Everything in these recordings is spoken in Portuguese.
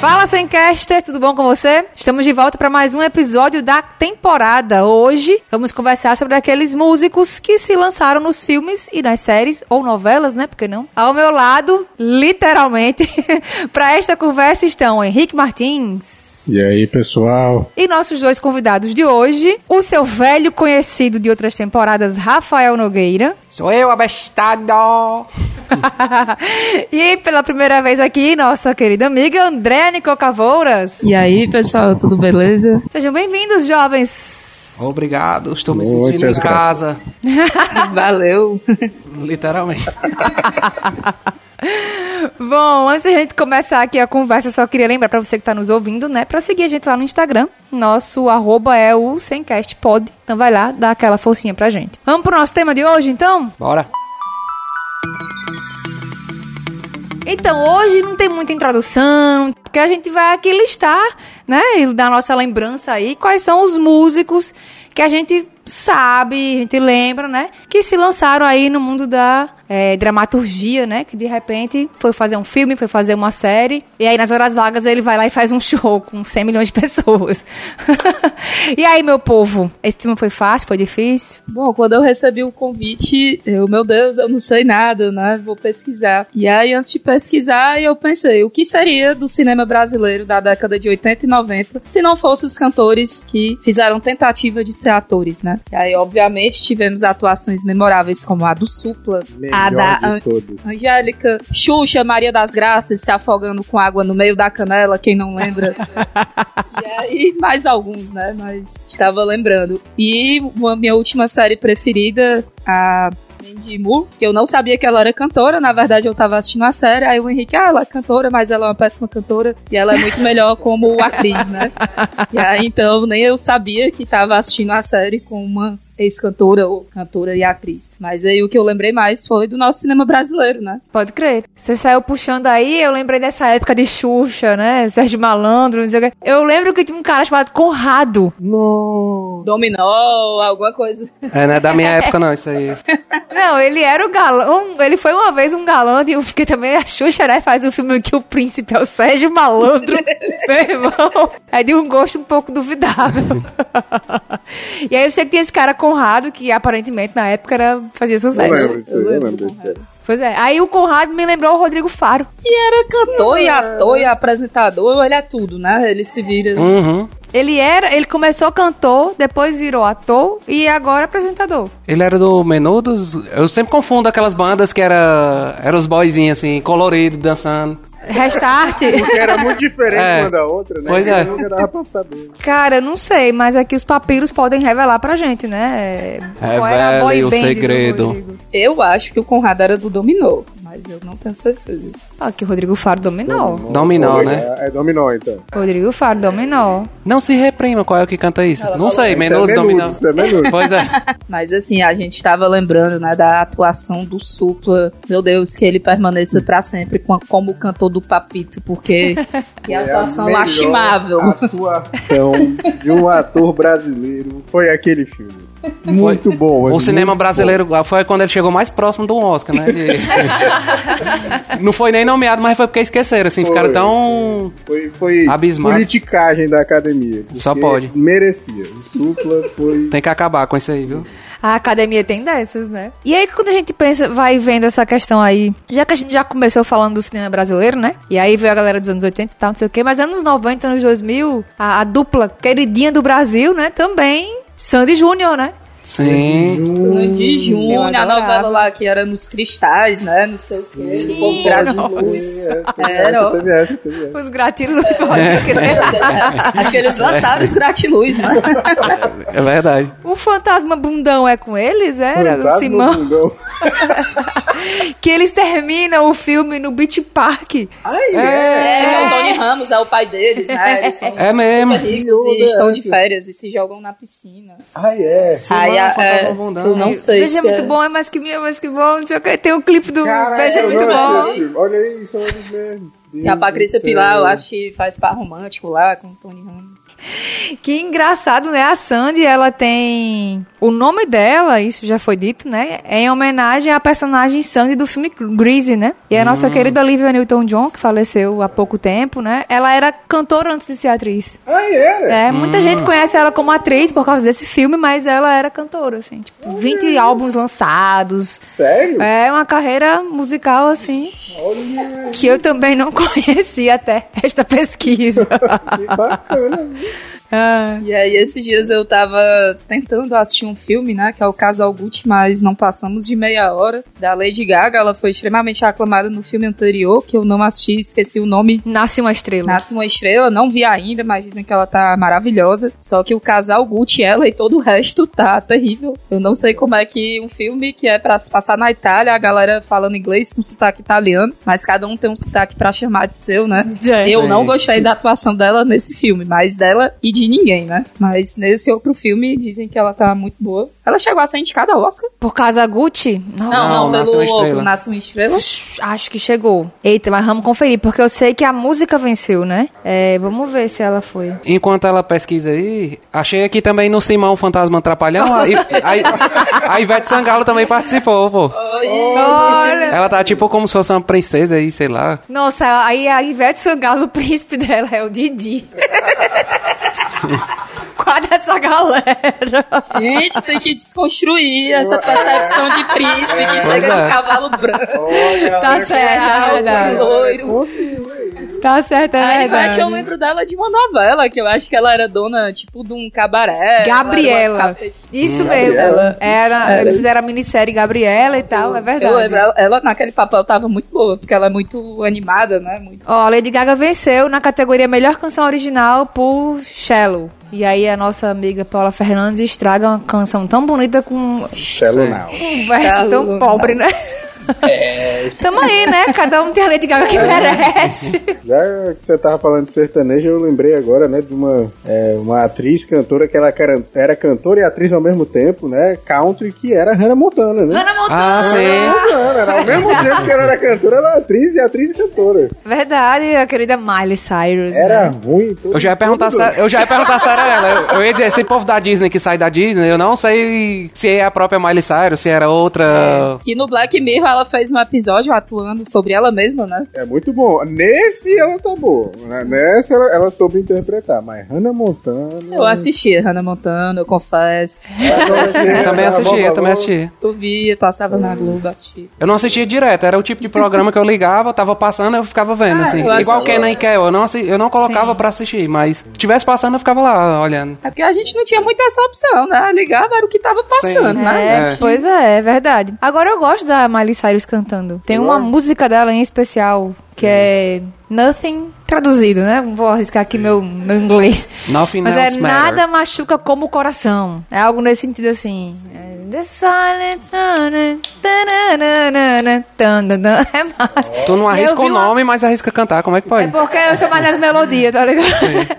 Fala, Semcaster, tudo bom com você? Estamos de volta para mais um episódio da temporada. Hoje vamos conversar sobre aqueles músicos que se lançaram nos filmes e nas séries, ou novelas, né? Porque não? Ao meu lado, literalmente, para esta conversa estão Henrique Martins. E aí, pessoal? E nossos dois convidados de hoje, o seu velho conhecido de outras temporadas, Rafael Nogueira. Sou eu, abestado! e pela primeira vez aqui, nossa querida amiga Andréa Nicole Cavouras. E aí, pessoal, tudo beleza? Sejam bem-vindos, jovens. Obrigado, estou me Muitas sentindo em casa. Valeu. Literalmente. Bom, antes da gente começar aqui a conversa, só queria lembrar pra você que tá nos ouvindo, né, pra seguir a gente lá no Instagram. Nosso arroba é o SemCastPod. Então vai lá, dá aquela forcinha pra gente. Vamos pro nosso tema de hoje, então? Bora. Então, hoje não tem muita introdução, porque a gente vai aqui listar, né, da nossa lembrança aí, quais são os músicos que a gente sabe, a gente lembra, né, que se lançaram aí no mundo da é, dramaturgia, né, que de repente foi fazer um filme, foi fazer uma série, e aí nas horas vagas ele vai lá e faz um show com 100 milhões de pessoas. e aí, meu povo, esse tema foi fácil, foi difícil? Bom, quando eu recebi o convite, eu, meu Deus, eu não sei nada, né? Vou pesquisar. E aí, antes de pesquisar, eu pensei, o que seria do cinema brasileiro da década de 80 e 90 se não fossem os cantores que fizeram tentativa de ser atores, né? E aí, obviamente, tivemos atuações memoráveis como a do Supla, a Melhor da de An- todos. Angélica, Xuxa, Maria das Graças se afogando com água no meio da canela, quem não lembra. e aí, mais alguns, né? Mas estava lembrando. E a minha última série preferida, a Mandy Moore, que eu não sabia que ela era cantora, na verdade eu tava assistindo a série, aí o Henrique, ah, ela é cantora, mas ela é uma péssima cantora, e ela é muito melhor como atriz, né? E aí então nem eu sabia que tava assistindo a série com uma ex-cantora ou cantora e atriz. Mas aí o que eu lembrei mais foi do nosso cinema brasileiro, né? Pode crer. Você saiu puxando aí, eu lembrei dessa época de Xuxa, né? Sérgio Malandro, não sei o quê. Eu lembro que tinha um cara chamado Conrado. Não. Dominó, alguma coisa. É, não é da minha época não, isso aí. Não, ele era o galão. Ele foi uma vez um galã, e porque também a Xuxa, né? Faz um filme que o príncipe é o Sérgio Malandro. Meu irmão. É de um gosto um pouco duvidável. e aí eu sei que tinha esse cara Conrado, que aparentemente na época era, fazia Eu sucesso. lembro Eu eu lembro lembro do disso. Conrado. Pois é. Aí o Conrado me lembrou o Rodrigo Faro. Que era cantor e ator e apresentador, ele é tudo, né? Ele se vira. Uhum. Ele era, ele começou cantor, depois virou ator e agora apresentador. Ele era do Menudos. Eu sempre confundo aquelas bandas que era, era os boyzinhos assim, coloridos, dançando. Restart? Porque era muito diferente É. uma da outra, né? Pois é. Nunca dava pra saber. Cara, eu não sei, mas aqui os papiros podem revelar pra gente, né? Qual era a boy Revele o segredo. Eu acho que o Conrado era do Dominó, mas eu não tenho certeza. Ah, que o Rodrigo Faro dominou. Dominó, né? É, é dominó, então. Rodrigo Faro dominou. Não se reprima, qual é o que canta isso? não sei, Menudos, é isso é. Pois é. Mas assim, a gente tava lembrando, né, da atuação do Supla. Meu Deus, que ele permaneça pra sempre com- como cantor do Papito, porque que É a atuação melhor lastimável. atuação de um ator brasileiro foi aquele filme. Muito bom. O cinema bom. brasileiro foi quando ele chegou mais próximo do Oscar, né? De- não foi nem nomeado, mas foi porque esqueceram, assim, Foi, ficaram tão. Foi, foi Abismado. politicagem da academia. Só pode. Merecia. O Supla foi. Tem que acabar com isso aí, viu? A academia tem dessas, né? E aí, quando a gente pensa, vai vendo essa questão aí, já que a gente já começou falando do cinema brasileiro, né? E aí veio a galera dos anos 80 e tal, não sei o quê, mas anos 90, anos 2000, a, a dupla queridinha do Brasil, né? Também, Sandy Júnior, né? Sim. Sandy Júnior, a novela lá que era nos cristais, né? Não sei o quê. Sim, luz. É, teve Era, essa, ó. teve essa, teve essa. Os gratiluz. Acho que eles lançaram os gratiluz, né? É verdade. O fantasma bundão é com eles? Era? Fantasma o Simão? Bundão. Que eles terminam o filme no Beach Park. Ai, É, é. o Tony Ramos é o pai deles, né? Eles são É mesmo. super ricos e estão de férias e se jogam na piscina. Ai, é. Aí, Simão, a- Fantasma é, eu não sei Beijo é se muito é- bom, é mais que meu, é mais que bom, não sei o que. Tem um clipe do Caralho, Beijo é muito bom. o. Olha aí, são eles mesmo. Deus E a Patrícia. Pilar, eu acho que faz par romântico lá com o Tony Ramos. Que engraçado, né? A Sandy, ela tem O nome dela, isso já foi dito, né? É em homenagem à personagem Sandy do filme Greasy, né? E a nossa querida Olivia Newton-John, que faleceu há pouco tempo, né? Ela era cantora antes de ser atriz. Ah, era? É, muita gente conhece ela como atriz por causa desse filme, mas ela era cantora, assim. Tipo, 20 álbuns lançados. Sério? É uma carreira musical, assim, Olha, que eu também não conhecia até esta pesquisa. que bacana. Ah, E aí, esses dias eu tava tentando assistir um filme, né? Que é o Casal Gucci, mas não passamos de meia hora. Da Lady Gaga, ela foi extremamente aclamada no filme anterior, que eu não assisti, esqueci o nome. Nasce uma estrela. Nasce uma estrela, não vi ainda, mas dizem que ela tá maravilhosa. Só que o casal Gucci, ela e todo o resto tá terrível. Eu não sei como é que um filme que é pra se passar na Itália, a galera falando inglês com sotaque italiano, mas cada um tem um sotaque pra chamar de seu, né? É. Eu não gostei da atuação dela nesse filme, mas dela e de ninguém, né? Mas nesse outro filme dizem que ela tá muito boa. Ela chegou a ser indicada ao Oscar? Por causa Gucci? Não. Não, não, Não, Nasce pelo uma Estrela. Nasce uma Estrela. Acho que chegou. Eita, mas vamos conferir, porque eu sei que a música venceu, né? É, vamos ver se ela foi. Enquanto ela pesquisa aí, achei aqui também no Simão Fantasma Trapalhão. A, a, a Ivete Sangalo também participou, pô. Olha! Ela tá tipo como se fosse uma princesa aí, sei lá. Nossa, aí a Ivete Sangalo, o príncipe dela é o Didi. Qual dessa galera? Gente, tem que desconstruir essa percepção de príncipe que chega é. de cavalo branco. Olha, Tá olha certo, é verdade. loiro. Tá certo, é A verdade. eu lembro dela de uma novela, que eu acho que ela era dona, tipo, de um cabaré. Gabriela. Era Isso Gabriela. mesmo. Era, eles fizeram a minissérie Gabriela e tal, é verdade. Eu lembro, ela, ela naquele papel tava muito boa, porque ela é muito animada, né? Muito... Ó, Lady Gaga venceu na categoria Melhor Canção Original por Shallow. E aí a nossa amiga Paula Fernandes estraga uma canção tão bonita com um verso tão pobre, né? Tamo aí, né? Cada um tem a Lady Gaga que merece. Já que você tava falando de sertanejo, eu lembrei agora, né, de uma, é, uma atriz, cantora, que ela era cantora e atriz ao mesmo tempo, né, country, que era Hannah Montana, né? Hannah Montana. Ah, sim. Hannah Montana, era ao mesmo tempo que ela era cantora, ela era atriz e atriz e cantora. Verdade, a querida Miley Cyrus. Era né? ruim. todo- Eu já ia perguntar se, eu já ia perguntar se era ela. Eu, eu ia dizer, esse povo da Disney que sai da Disney, eu não sei se é a própria Miley Cyrus, se era outra. Que no Black Mirror ela fez um episódio atuando sobre ela mesma, né? É muito bom. Nesse ela tá boa. né? Nessa ela, ela soube interpretar. Mas Hannah Montana. Eu assisti Hannah Montana, eu confesso. Eu também assisti, eu também assisti. Eu via, passava na Globo, assisti. Eu não assistia direto, era o tipo de programa que eu ligava, tava passando, eu ficava vendo, Ah, assim. Igual Kenan e Kel, eu não, assi- eu não colocava Sim. pra assistir, mas se tivesse passando, eu ficava lá olhando. É porque a gente não tinha muita essa opção, né? Ligava era o que tava passando, Sim. né? É, É. pois é, é verdade. Agora eu gosto da Miley Cyrus cantando. Tem uma música dela em especial que é Nothing traduzido, né? Vou arriscar aqui meu, meu inglês. Nothing Mas é nada machuca como o coração. É algo nesse sentido assim. É, The silent. É massa. Tu não arrisca o uma- nome, mas arrisca cantar, como é que É pode? porque eu sou mais nas melodias, tá ligado?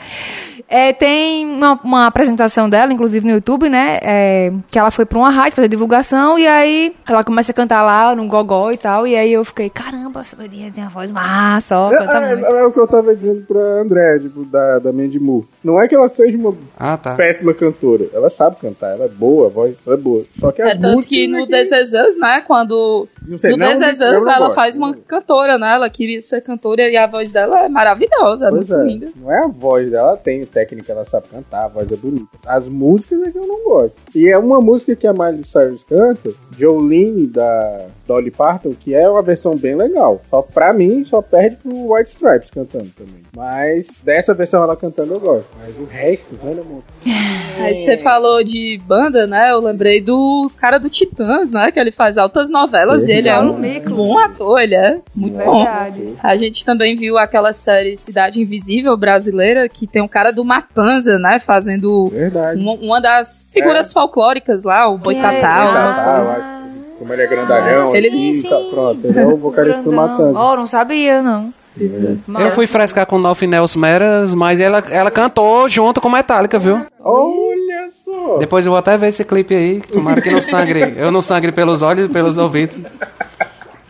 É, tem uma, uma apresentação dela, inclusive no YouTube, né? é, que ela foi pra uma rádio fazer divulgação e aí ela começa a cantar lá no gogó e tal. E aí eu fiquei, caramba, essa doidinha tem uma voz massa, ó, É, canta é, muito. é o que eu tava dizendo pra André, tipo, da, da Mandy Moore. Não é que ela seja uma Ah, tá. péssima cantora. Ela sabe cantar, ela é boa, a voz ela é boa. Só que a É tanto que é no que- This Is Us, né? Quando. Não sei, no não, não ela gosto. faz uma cantora, né? Ela queria ser cantora e a voz dela é maravilhosa, Pois muito é, linda. não é a voz dela, ela tem técnica, ela sabe cantar, a voz é bonita. As músicas é que eu não gosto. E é uma música que a Miley Cyrus canta, Jolene, da Dolly Parton, que é uma versão bem legal. Só pra mim, só perde pro White Stripes cantando também. Mas dessa versão ela cantando eu gosto. Mas o resto, né, amor? Aí você falou de banda, né? Eu lembrei do cara do Titãs, né? Que ele faz altas novelas e ele é um bom ator, ele é muito bom. Verdade. A gente também viu aquela série Cidade Invisível brasileira, que tem um cara do Matanza, né? Fazendo uma, uma das figuras folclóricas lá, o Boitatá. Ah, como ele é grandalhão, Ele- assim, Sim, tá, pronto, ele é o vocalista do. Matanza. Oh, não sabia, não. Eu fui frescar com Nothing Else Matters, mas ela, ela cantou junto com Metallica, viu? Olha só! Depois eu vou até ver esse clipe aí, tomara que não sangre. Eu não sangre pelos olhos e pelos ouvidos.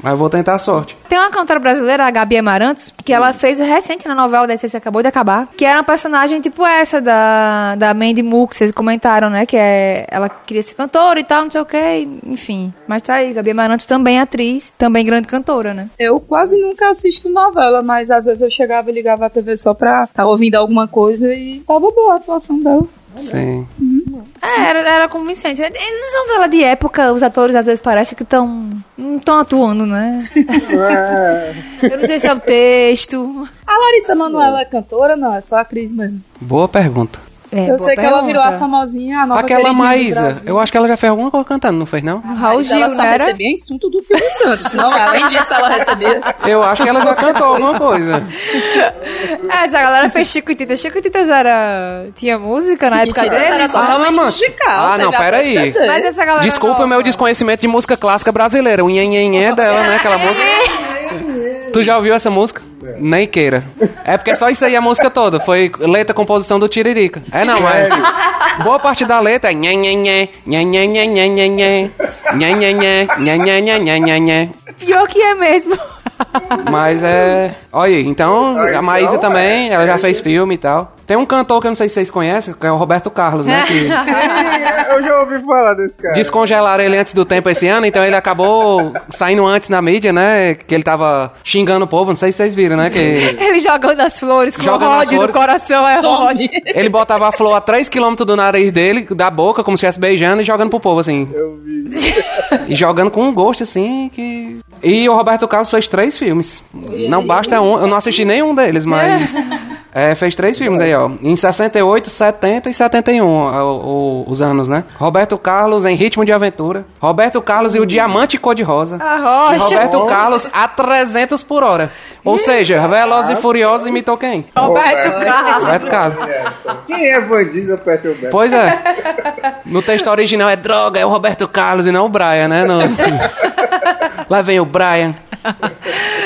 Mas vou tentar a sorte. Tem uma cantora brasileira, a Gabi Amarantos, que ela fez recente na novela da que acabou de acabar, que era uma personagem tipo essa da, da Mandy Moore, que vocês comentaram, né? Que é, ela queria ser cantora e tal, não sei o que, enfim. Mas tá aí, Gabi Amarantos também é atriz, também grande cantora, né? Eu quase nunca assisto novela, mas às vezes eu chegava e ligava a TV só pra estar tá ouvindo alguma coisa e tava boa a atuação dela. Sim. É, era, era convincente. Eles novela de época, os atores às vezes parece que estão. não estão atuando, né? Eu não sei se é o texto. A Larissa Manoela é cantora? Não, é só a Cris mesmo. Boa pergunta. É, eu sei que ela virou a famosinha, a nova Aquela Maísa, eu acho que ela já fez alguma coisa cantando, não fez não? Raul Mas Gil, ela só era? recebia insulto do Silvio Santos. Não, além disso, ela recebia. Eu acho que ela já cantou alguma coisa. Essa galera fez Chiquititas. Chiquititas era. tinha música na época Chiquititas era totalmente Ah, musical. Ah, não, até pera aí. CD. Mas essa galera. Desculpa o meu desconhecimento de música clássica brasileira. O nhenhenhé dela, né? Aquela música. Tu já ouviu essa música? Nem queira. É porque só isso aí a música toda. Foi letra, composição do Tiririca. É não, é. Boa parte da letra é nhenhenhé, nhenhenhé, nhenhenhé, nhenhenhé, nhenhenhé, nhenhenhé. Pior que é mesmo. Mas é. Olha aí, então a Maísa também, ela já fez filme e tal. Tem um cantor que eu não sei se vocês conhecem, que é o Roberto Carlos, né? Que Eu já ouvi falar desse cara. descongelaram ele antes do tempo esse ano, então ele acabou saindo antes na mídia, né? Que ele tava xingando o povo, não sei se vocês viram, né? Que Ele jogando as flores com Jogando as ódio no flores. coração, é ódio. ele botava a flor a 3km do nariz dele, da boca, como se estivesse beijando e jogando pro povo, assim. Eu vi. E jogando com um gosto, assim, que. E o Roberto Carlos fez três filmes. Não basta um, eu não assisti nenhum deles, mas. É, fez três filmes aí, ó. Em 68, 70 e 71, ó, o- os anos, né? Roberto Carlos em Ritmo de Aventura. Roberto Carlos e o Diamante Cor-de-Rosa. A E. Roberto Carlos a 300 por hora. Ou seja, Velozes e Furiosos imitou quem? Roberto Carlos. Roberto Carlos. Quem é Van Diesel perto do Beto? Pois é. No texto original é droga, é o Roberto Carlos e não o Brian, né? No... Lá vem o Brian.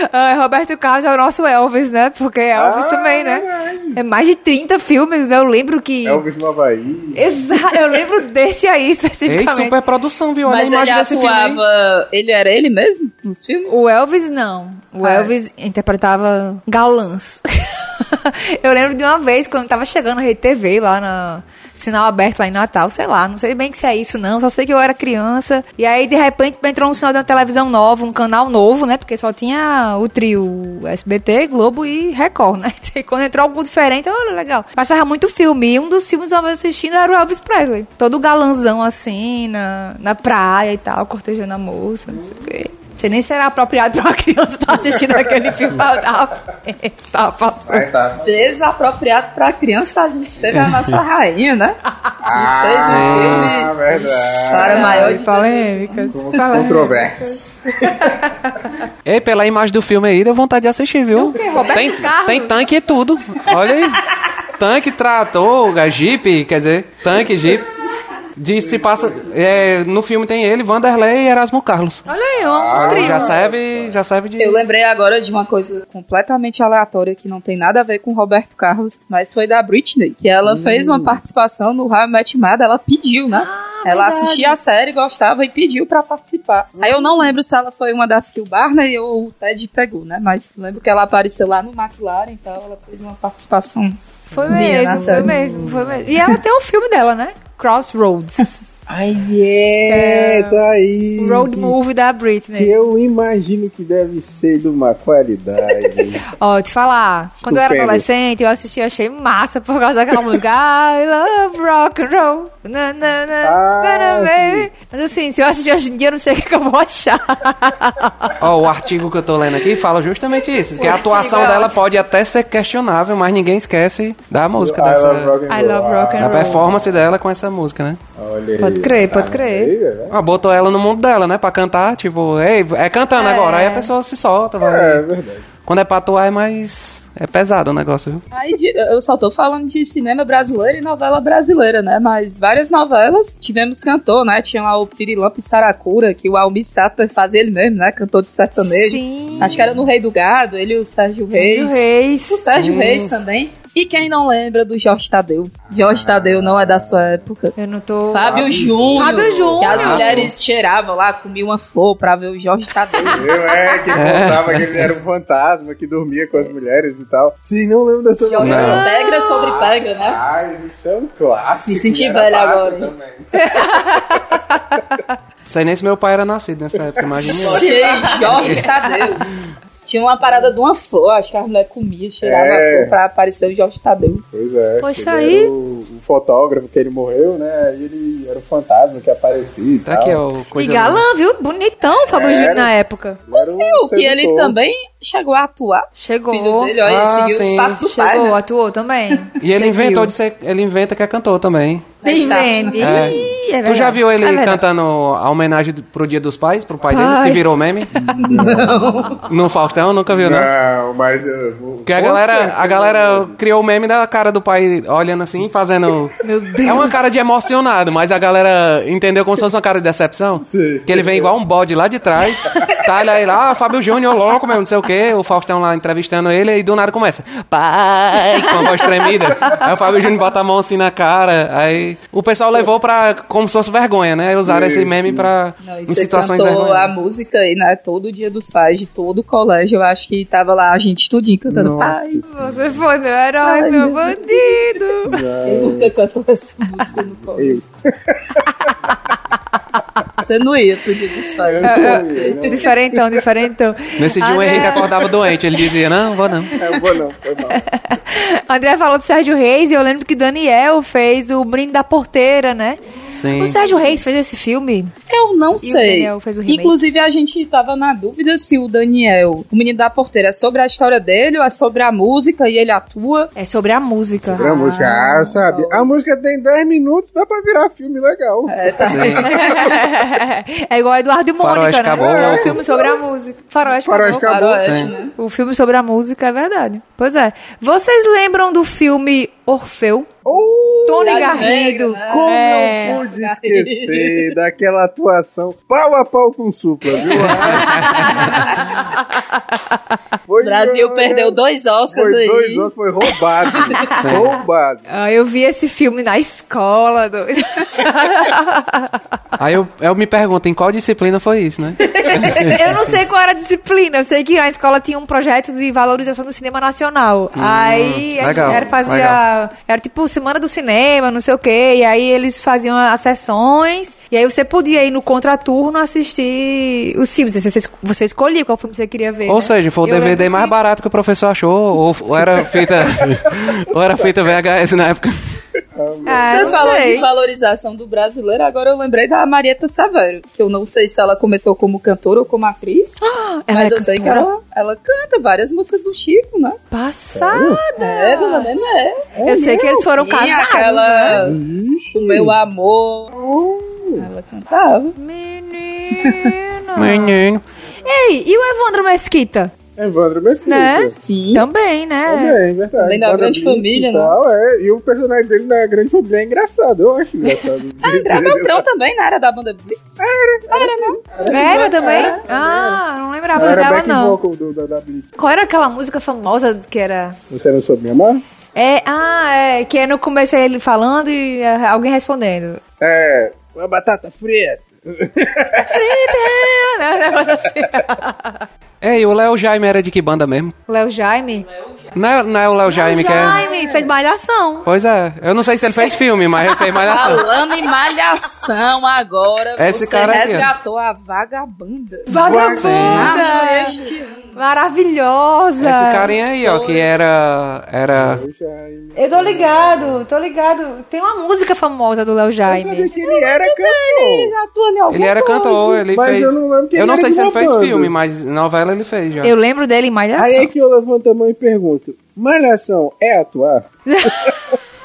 Ah, Roberto Carlos é o nosso Elvis, né? Porque Elvis Ah, também, né? verdade. É mais de 30 filmes, né? Eu lembro que. Elvis no Havaí. Exato, eu lembro desse aí Ei, especificamente. super produção, viu? Olha Mas a imagem ele desse atuava... Ele era ele mesmo nos filmes? O Elvis não. O Ah, é. Elvis interpretava galãs. eu lembro de uma vez quando tava chegando a Rede TV lá na sinal aberto lá em Natal, sei lá, não sei bem que se é isso não, só sei que eu era criança. E aí de repente entrou um sinal de uma televisão nova, um canal novo, né? Porque só tinha o trio SBT, Globo e Record, né? E quando entrou algo diferente, olha legal. Passava muito filme. E um dos filmes que eu assistindo era o Elvis Presley. Todo galanzão assim, na, na praia e tal, cortejando a moça, não sei o quê. Sei nem se era apropriado pra uma criança estar assistindo aquele filme. Tava, tava passando. Aí tá. Desapropriado pra criança, a gente teve a nossa rainha, né? Fez Ah, filme verdade. para maior de polêmicas. Controverso. Ei, pela imagem do filme aí, deu vontade de assistir, viu? Tem, tem tanque e tudo. Olha aí. Tanque, trator, jeep, quer dizer, tanque, jeep. Diz se passa. é, no filme tem ele, Vanderlei e Erasmo Carlos. Olha aí, um trio. Já serve, já serve de. Eu lembrei agora de uma coisa completamente aleatória que não tem nada a ver com Roberto Carlos, mas foi da Britney, que ela fez uma participação no How I Met Your Mother, ela pediu, né? ela verdade. assistia a série, gostava e pediu pra participar. Aí eu não lembro se ela foi uma das que o Barney ou o Ted pegou, né? Mas lembro que ela apareceu lá no McLaren, então ela fez uma participação. Foi mesmo, na foi mesmo, foi mesmo. E ela tem o filme dela, né? Crossroads. Ai, é, tá aí. Road movie da Que Britney. eu imagino que deve ser de uma qualidade. Ó, te falar, quando eu era Estupendo. adolescente, eu assisti, achei massa por causa daquela música I love rock and roll. Na, na, na, Ah, na, na, sim. baby. Mas assim, se eu assistir hoje em dia, eu não sei o que, que eu vou achar. Ó, o artigo que eu tô lendo aqui fala justamente isso. Que O a atuação é dela ótimo. pode até ser questionável, mas ninguém esquece da música I love dessa. rock and I love roll. rock and Da roll. performance dela com essa música, né? Olha aí. Pode crer, pode crer. Velho. Ah, botou ela no mundo dela, né? Pra cantar, tipo, ei, é cantando É. agora. Aí a pessoa se solta, vai. É verdade. Quando é pra atuar é mais. É pesado o negócio, viu? Aí eu só tô falando de cinema brasileiro e novela brasileira, né? Mas várias novelas tivemos cantor, né? Tinha lá o Pirilampo e Saracura, que o Almir Sater fazia ele mesmo, né? Cantor de sertanejo. Sim. Acho que era no Rei do Gado, ele e o Sérgio Sérgio Reis. Reis. O Sérgio Sim. Reis também. E quem não lembra do Jorge Tadeu? Jorge Tadeu não é da sua época. Eu não tô. Fábio Júnior. Fábio Júnior. Que as Ah, mulheres cheiravam lá, comiam uma flor pra ver o Jorge Tadeu. Eu é, que contava que ele era um fantasma que dormia com as mulheres e tal. Sim, não lembro dessa Jorge novela. Pegra sobre Pegra, né? Ai, isso é um clássico. Me senti velha massa agora, também. Sei nem se meu pai era nascido nessa época, imagina. eu. Achei Jorge Tadeu. Tinha uma parada de uma flor, acho que as mulheres comiam, cheiravam É. a flor pra aparecer o Jorge Tadeu. Pois é. Poxa, aí- o, o fotógrafo que ele morreu, né? Aí ele era o fantasma que aparecia e Tá tal. aqui, ó. E Coisa galã, viu? Bonitão o Fábio. Júnior na época. Era Viu que ele também chegou a atuar. Chegou. Filho dele, olha, Ah, ele seguiu sim. os passos do pai, Chegou, né? atuou também. E ele Seguiu. inventou de ser. Ele inventa que é cantor também. Invente. É. É tu já viu ele É cantando a homenagem pro Dia dos Pais, pro pai, Pai. dele, que virou meme? Não. No Faustão, nunca viu, não? Não, mas eu. Porque a galera, a galera criou o meme da cara do pai olhando assim, fazendo. Meu Deus. É uma cara de emocionado, mas a galera entendeu como se fosse uma cara de decepção. Sim. Que ele vem igual um bode lá de trás. Tá ele aí lá, ah, Fábio Júnior, louco, meu, não sei o quê. O Faustão lá entrevistando ele e do nada começa. Pai, com a voz tremida. Aí o Fábio Júnior bota a mão assim na cara. Aí o pessoal levou pra como se fosse vergonha, né? Usaram esse meme pra. Não, em você situações cantou a vergonhosas. música aí, né? Todo dia dos pais de todo o colégio. Eu acho que tava lá a gente tudinho cantando Nossa. pai. Você foi meu herói, Ai, meu meu bandido. Quem nunca cantou essa música no colégio? Eu. Você não ia pro dia dos pais. Eu Diferentão, diferentão. Nesse dia o André- Henrique acordava doente. Ele dizia: Não, vou não. não vou não, foi mal. André falou do Sérgio Reis e eu lembro que Daniel fez o Brinde da Porteira, né? Sim. O Sérgio Reis fez esse filme? Eu não sei. Daniel fez o remake? Inclusive, a gente tava na dúvida se o Daniel, o menino da porteira, é sobre a história dele ou é sobre a música e ele atua. É sobre a música. A música, ah, sabe? A música tem 10 minutos, dá pra virar filme legal. É, tá. É igual Eduardo e Mônica, Faroeste né? Caboclo. É um filme sobre a música. Faroeste Faroeste Caboclo. Caboclo. Faroeste, Sim. né? O filme sobre a música é verdade. Pois é. Vocês lembram do filme Orfeu? Oh, Tony Garrido. Negra, né? como É. não pude esquecer daquela atuação pau a pau com supla, viu? Brasil perdeu dois Oscars Foi aí. dois anos, foi roubado. roubado. Ah, eu vi esse filme na escola. Do... Aí eu, eu me pergunto: em qual disciplina foi isso, né? eu não sei qual era a disciplina. Eu sei que na escola tinha um projeto de valorização do cinema nacional. aí a Hum, legal, gente era, fazia. legal. Era tipo semana do cinema, não sei o quê. E aí eles faziam as sessões. E aí você podia ir no contraturno assistir os filmes. Você, você, você escolhia qual filme você queria ver. Ou né? seja, foi o Eu DVD lembro mais barato que o professor achou, ou, ou era feita. ou era feita VHS na época. Ah, Você não falou sei. de valorização do brasileiro, agora eu lembrei da Marieta Severo, que eu não sei se ela começou como cantora ou como atriz, Ela mas é eu sei que cantora? ela, ela canta várias músicas do Chico, né? Passada. É, Dona Nené. Eu sei que eles foram Sim, casados, aquela né? O Meu Amor. Ela cantava. Menino. Menino. Ei, e o Evandro Mesquita? Evandro Mesquita. Né? Sim. Também, né? Também, verdade. Da Banda grande família, e né? tal, é. E o personagem dele na grande família é engraçado, eu acho engraçado. Ah, André Beltrão também, né? Era da banda Blitz. Era também? Ah, não lembrava Era dela, não. vocal do, da, da Blitz. Qual era aquela música famosa que era... Você não soube me amar? É, ah, é, que é no começo ele falando e é, alguém respondendo. É. Uma batata frita. Frita! né? Um negócio assim. Ei, o Léo Jaime era de que banda mesmo? Léo Jaime? Não é, não é o Léo Jaime que é. Jaime, fez malhação. Pois é, eu não sei se ele fez filme, mas ele fez malhação. Falando em malhação agora, Esse você cara aqui, ó. resgatou a vagabanda. Vagabunda! Ah. Maravilhosa! Esse carinha aí, ó, que era. Era. Eu Eu tô ligado, tô ligado. Tem uma música famosa do Léo Eu Jaime. ele era cantor. Atua em alguma Ele era coisa. cantor, ele Mas fez. eu não lembro que ele não era sei de se ele uma fez banda. filme, mas novela ele fez já. Eu lembro dele em Malhação. Aí é que eu levanto a mão e pergunto: Malhação é atuar?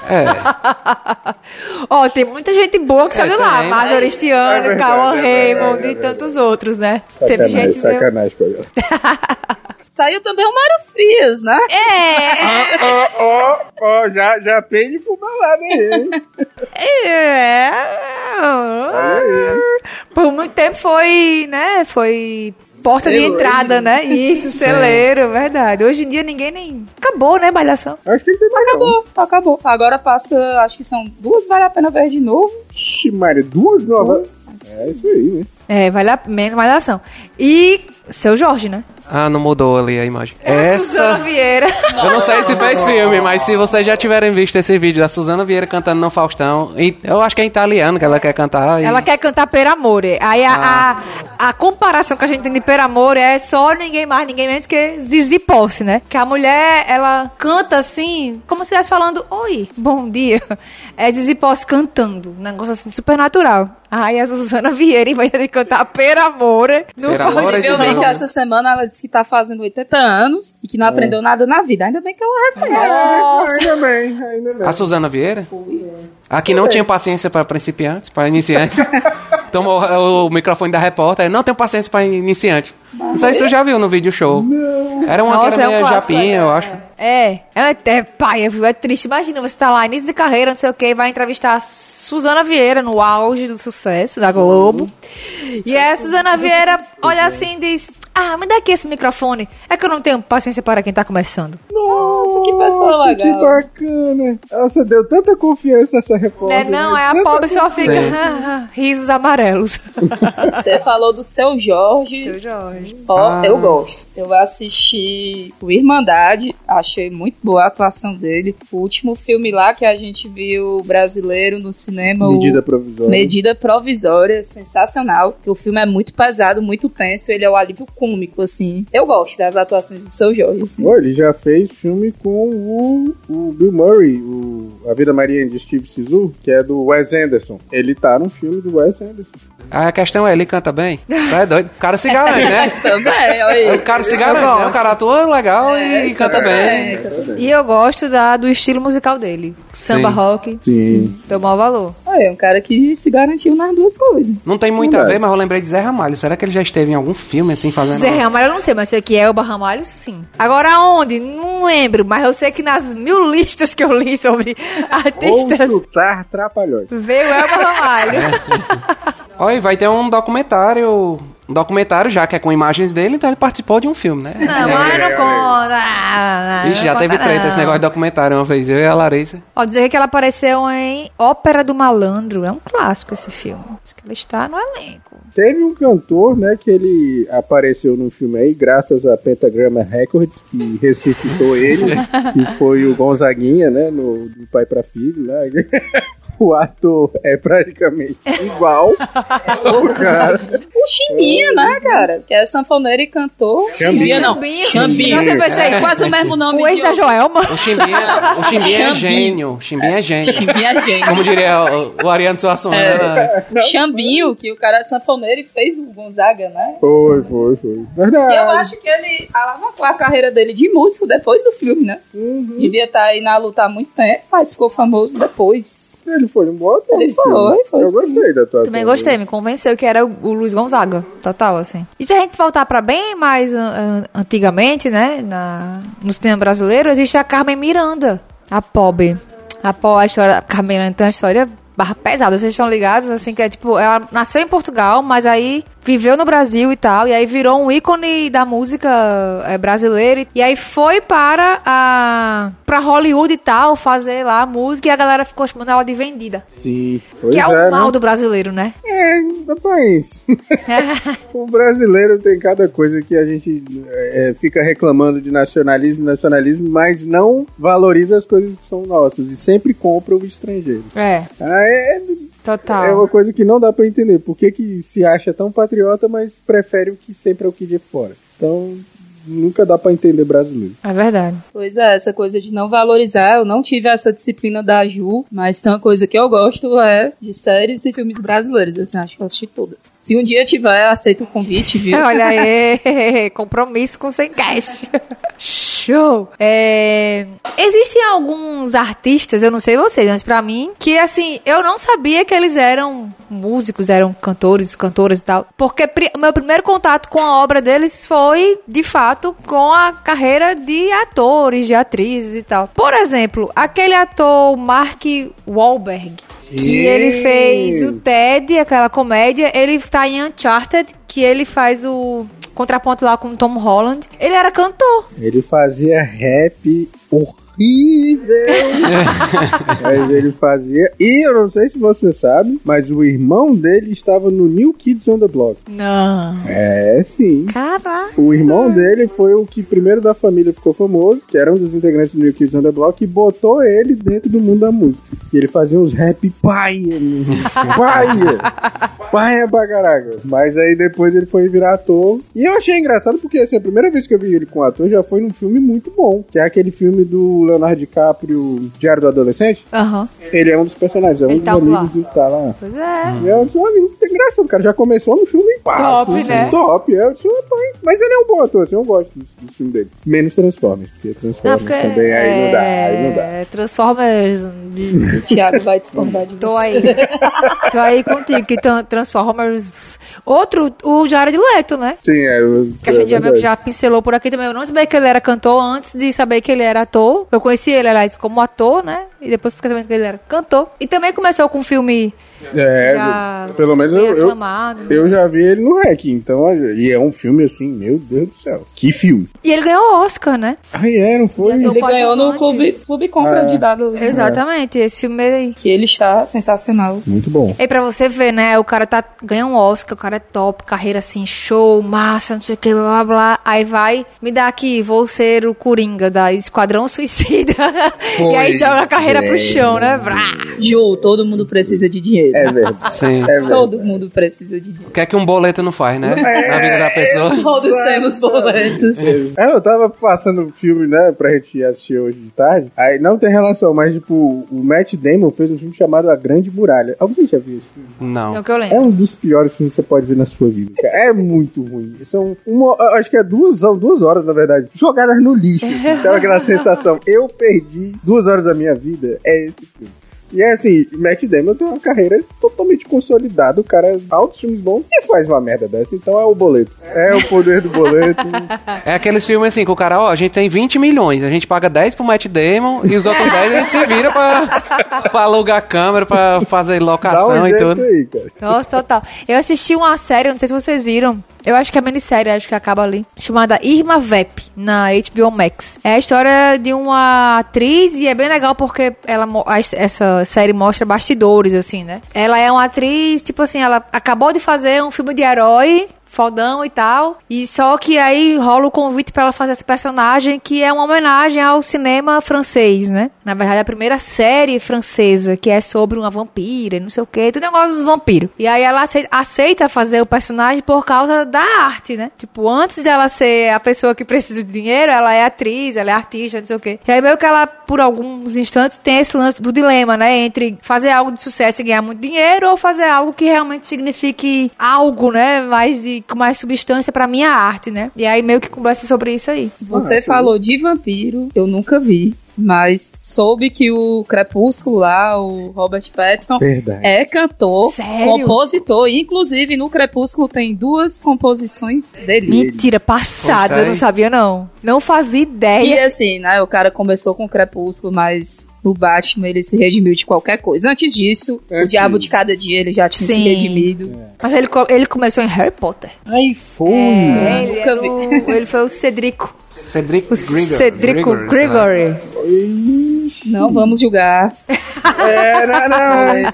É. Ó, tem muita gente boa que É, sabe lá. Major É Estiano, é verdade, Raymond é e tantos outros, né? Teve Sacanagem, gente. meu- sacanagem com ela. saiu também o Mário Frias, né? É, Ó, ó, ó, já, já pende pro balada aí, hein? é. Por muito tempo foi, né? Foi porta de Celeiro. entrada, né? Isso, celeiro, verdade. Hoje em dia ninguém nem. Acabou, né, malhação? Acho que tem mais não. Acabou, acabou. Agora passa, acho que são duas, vale a pena ver de novo. Ixi, Maria, duas novas? É isso aí, né? É, vale a menos malhação. E seu Jorge, né? Ah, não mudou ali a imagem. Suzana Essa. Vieira. Eu não sei se fez filme, mas se vocês já tiverem visto esse vídeo da Suzana Vieira cantando no Faustão, e eu acho que é italiano que ela quer cantar. e- Ela quer cantar Per Amore. Aí a, a, a comparação que a gente tem de Per Amore é só ninguém mais, ninguém menos que Zizi Posse, né? Que a mulher, ela canta assim, como se estivesse falando, oi, bom dia. É Zizi Posse cantando, um negócio assim, super natural. Aí a Suzana Vieira, em vez de cantar Per Amore, Per Amore Inclusive, eu vi que Não. essa semana ela disse que tá fazendo 80 anos e que não aprendeu nada na vida. Ainda bem que ela reconhece. Nossa. Ainda bem, ainda bem. A Suzana Vieira? A que não tinha paciência para principiantes, para iniciantes. Tomou o, o microfone da repórter. Não tenho paciência para iniciante. Não sei se tu já viu no vídeo show. Era uma Nossa, que é era um meio clássico, japinha, eu acho. É, é, é pai, é, é triste. Imagina, você tá lá, início de carreira, não sei o que, vai entrevistar a Suzana Vieira no auge do sucesso da Globo. E aí a Suzana Vieira olha assim e diz: Ah, me dá aqui esse microfone. É que eu não tenho paciência para quem tá começando. Nossa, que pessoa legal. Que bacana. Nossa, deu tanta confiança essa repórter. Né? Não, né? é a Tanta pobre só fica risos amarelos. Você falou do seu Jorge. Seu Jorge. Ó, Ah. eu gosto. Eu assisti o Irmandade, achei muito boa a atuação dele. O último filme lá que a gente viu brasileiro no cinema, o Medida provisória. Medida Provisória, sensacional. O filme é muito pesado, muito tenso, ele é o alívio cômico, assim. Eu gosto das atuações do seu Jorge, assim. Pô, ele já fez filme com o, o Bill Murray, o A Vida Maria de Steve Sisu, que é do Wes Anderson. Ele tá no filme do Wes Anderson. A questão é, ele canta bem? É doido? O cara se garante, né? Também, olha aí. O cara se garante, né? O cara atua legal e canta bem. E eu gosto da, do estilo musical dele. Samba Sim. rock. Sim. Deu maior valor. É um cara que se garantiu nas duas coisas. Não tem muito a Verdade. ver, mas eu lembrei de Zé Ramalho. Será que ele já esteve em algum filme assim fazendo? Zé Ramalho eu não sei, mas sei que é o Ramalho, sim. Agora onde? Não lembro, mas eu sei que nas mil listas que eu li sobre artistas chutar trapalhões. veio Elba Ramalho. Olha, vai ter um documentário. Um documentário, já que é com imagens dele, então ele participou de um filme, né? Não, mas não conta. Não já teve treta esse negócio de documentário uma vez, eu e a Larissa. Ó, dizer que ela apareceu em Ópera do Malandro. É um clássico esse filme. Diz que ela está no elenco. Teve um cantor, né, que ele apareceu no filme aí, graças a Pentagrama Records, que ressuscitou ele, que foi o Gonzaguinha, né, no, do pai pra filho, né? O ator é praticamente igual o cara. O Chimbinha, né, cara? Que é sanfoneiro e cantor. Chambinha. não. Chambinha. Nossa, eu pensei, Quase o mesmo nome. O ex da. Joelma. O Chimbinha, o Chimbinha é gênio. O Chimbinha é gênio. Minha gente. Como diria o, o Ariano Suassuna, né? Chambinho, que o cara é sanfoneiro e fez o Gonzaga, né? Foi, foi, foi. E eu Verdade. acho que ele alavancou a carreira dele de músico depois do filme, né? Uhum. Devia estar aí na luta há muito tempo, mas ficou famoso depois. Ele foi um ator. Ele foi, foi Eu sim. gostei da atuação. Também gostei, me convenceu que era o, Luiz Gonzaga. Total, assim. E se a gente voltar pra bem mais an- antigamente, né? Na, no cinema brasileiro, existe a Carmen Miranda. A pobre. A, po, a história. A Carmen Miranda tem uma história barra pesada. Vocês estão ligados? Assim, que é tipo, ela nasceu em Portugal, mas aí viveu no Brasil e tal. E aí virou um ícone da música eh, brasileira. E aí foi para a. pra Hollywood e tal, fazer lá a música. E a galera ficou chamando ela de vendida. Sim. Pois Que é, o mal né? do brasileiro, né? É, rapaz. o brasileiro tem cada coisa que a gente é, fica reclamando de nacionalismo, nacionalismo, mas não valoriza as coisas que são nossas e sempre compra o estrangeiro. É, Ah, é, total. é uma coisa que não dá pra entender. Por que, que se acha tão patriota, mas prefere o que sempre é o que de fora? Então, nunca dá pra entender brasileiro. É verdade. Pois é, essa coisa de não valorizar, eu não tive essa disciplina da Ju, mas tem uma coisa que eu gosto é de séries e filmes brasileiros, assim, acho que eu assisti todas. Se um dia tiver, aceito o convite, viu? Olha aí, compromisso com sem cast. Show. É... Existem alguns artistas, eu não sei vocês, mas pra mim, que assim, eu não sabia que eles eram músicos, eram cantores, cantoras e tal. Porque pri- meu primeiro contato com a obra deles foi, de fato, com a carreira de atores, de atrizes e tal. Por exemplo, aquele ator Mark Wahlberg, que ele fez o Ted, aquela comédia, ele tá em Uncharted, que ele faz o contraponto lá com o Tom Holland. Ele era cantor. Ele fazia rap horrível. mas ele fazia. E eu não sei se você sabe, mas o irmão dele estava no New Kids on the Block. Não. É, sim. Caraca. O irmão dele foi o que primeiro da família ficou famoso, que era um dos integrantes do New Kids on the Block, e botou ele dentro do mundo da música. E ele fazia uns rap paia, paia. Paia pra caraca. Mas aí depois ele foi virar ator. E eu achei engraçado porque assim, a primeira vez que eu vi ele com ator já foi num filme muito bom, que é aquele filme do Leonardo DiCaprio, Diário do Adolescente. Aham. Ele é um dos personagens, é um Ele dos tá amigos lá. do que tá lá. Pois é. E eu disse, olha, muito engraçado, cara. Já começou no filme em paz. Top, assim, né? Top, é. Eu disse. Mas ele é um bom ator, assim, eu gosto do, do filme dele. Menos Transformers, porque Não, Transformers porque também aí não dá, aí não dá. é, Transformers. O Thiago vai discordar de Tô aí. Tô aí contigo, que tran- Transformers. Outro, o Jared Leto, né? Sim, é. eu- Que a gente é já, que já pincelou por aqui também. Eu não sabia que ele era cantor antes de saber que ele era ator. Eu conheci ele, aliás, como ator, né? E depois fiquei sabendo que ele era cantor. E também começou com um filme É, já pelo menos eu, eu, né? eu já vi ele no REC, então, e é um filme assim, meu Deus do céu. Que filme. E ele ganhou o Oscar, né? Ai, é, não foi? Eu- Ele ganhou no. Clube, clube Compra Ah. de Dados. Exatamente, esse filme aí. Que ele está sensacional. Muito bom. E pra você ver, né? O cara tá ganha um Oscar, o cara é top, carreira assim, show, massa, não sei o que, blá blá blá. Aí vai, me dá aqui, vou ser o Coringa da Esquadrão Suicida. e aí joga a carreira pro é. chão, né? Vrá. Ju, todo mundo precisa de dinheiro. É verdade. Sim. É verdade. Todo mundo precisa de dinheiro. O que é que um boleto não faz, né? É. Na vida da pessoa. Todos temos boletos. É, eu tava passando o filme, né, pra gente assistir hoje de tarde. Aí não tem relação, mas tipo, o Matt Damon fez um filme chamado A Grande Muralha. Alguém já viu esse filme? Não. É o que eu É lembro. um dos piores filmes que você pode ver na sua vida. É muito ruim. São uma, acho que é duas, duas horas, na verdade, jogadas no lixo. assim. Sabe aquela sensação? Eu perdi duas horas da minha vida. É esse filme. E é assim, Matt Damon tem uma carreira totalmente consolidada. O cara é altos filmes bons e faz uma merda dessa. Então é o boleto. É o poder do boleto. É aqueles filmes assim que o cara, ó, a gente tem 20 milhões, a gente paga 10 pro Matt Damon e os outros 10 a gente se vira pra, pra alugar câmera, pra fazer Dá locação um e tudo. aí, cara. Nossa, total. Eu assisti uma série, não sei se vocês viram. Eu acho que é minissérie, acho que acaba ali. Chamada Irma Vep, na HBO Max. É a história de uma atriz e é bem legal porque ela, a- essa série mostra bastidores, assim, né? Ela é uma atriz, tipo assim, ela acabou de fazer um filme de herói fodão e tal. E só que aí rola o convite pra ela fazer esse personagem que é uma homenagem ao cinema francês, né? Na verdade, é a primeira série francesa que é sobre uma vampira, e não sei o que, tudo negócio dos vampiros. E aí ela acei- aceita fazer o personagem por causa da arte, né? Tipo, antes dela ser a pessoa que precisa de dinheiro, ela é atriz, ela é artista, não sei o que. E aí meio que ela, por alguns instantes, tem esse lance do dilema, né? Entre fazer algo de sucesso e ganhar muito dinheiro ou fazer algo que realmente signifique algo, né? Mais de, com mais substância pra minha arte, né? E aí meio que conversa sobre isso aí. Você Ah, falou de vampiro, eu nunca vi. Mas soube que o Crepúsculo lá, o Robert Pattinson, Verdade. é cantor, Sério? compositor. e, Inclusive, no Crepúsculo tem duas composições dele. Mentira, passada, eu não sabia não. Não fazia E ideia. assim, né? O cara começou com o Crepúsculo, mas no Batman ele se redimiu de qualquer coisa. Antes disso, o Antes. Diabo de Cada Dia ele já tinha se Sim. redimido. Mas ele, ele começou em Harry Potter. Aí foi. É, ele, nunca era o- ele foi o Cedrico. Cedric O Grigor. Cedrico. Gregory. Ixi. Não vamos julgar. É, não, não. É.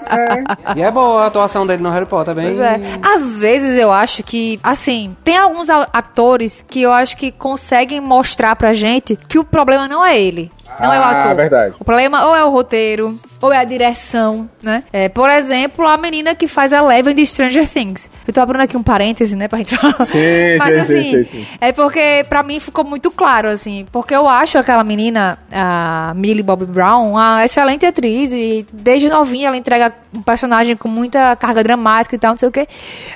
E é boa a atuação dele no Harry Potter, bem. Pois é. Às vezes eu acho que, assim, tem alguns atores que eu acho que conseguem mostrar pra gente que o problema não é ele. Não é o Ah, ator. verdade. O problema ou é o roteiro, ou é a direção, né? É, por exemplo, a menina que faz a Eleven de Stranger Things. Eu tô abrindo aqui um parêntese, né, pra gente falar. Sim, Mas sim, assim, sim, sim, sim. é porque pra mim ficou muito claro, assim, porque eu acho aquela menina, a Millie Bobby Brown, uma excelente atriz e desde novinha ela entrega um personagem com muita carga dramática e tal, não sei o quê.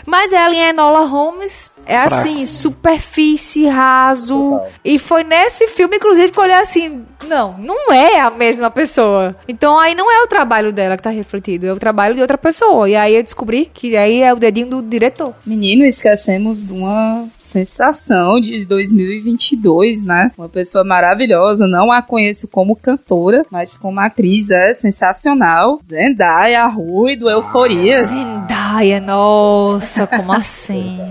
Mas ela em Enola Holmes É assim, superfície, raso. Total. E foi nesse filme, inclusive, que eu olhei assim: não, não é a mesma pessoa. Então aí não é o trabalho dela que tá refletido, é o trabalho de outra pessoa. E aí eu descobri que aí é o dedinho do diretor. Menino, esquecemos de uma sensação de 2022, né? Uma pessoa maravilhosa. Não a conheço como cantora, mas como atriz é sensacional. Zendaya, Rui do Euforia. Zendaya, nossa, como assim?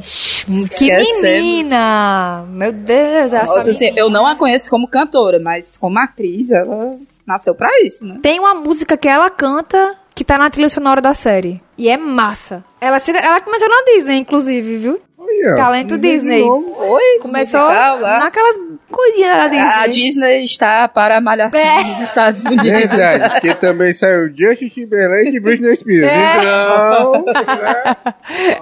que menina! Meu Deus, essa Nossa, assim, eu não a conheço como cantora, mas como atriz, ela nasceu pra isso, né? Tem uma música que ela canta que tá na trilha sonora da série. E é massa. Ela, ela começou na Disney, inclusive, viu? Olha, Talento Disney. Oi, Começou naquelas coisinhas da Disney. A Disney está para a malhação É. dos Estados Unidos. Verdade, porque também saiu Justin Timberlake e Britney Spears. É. Então, né?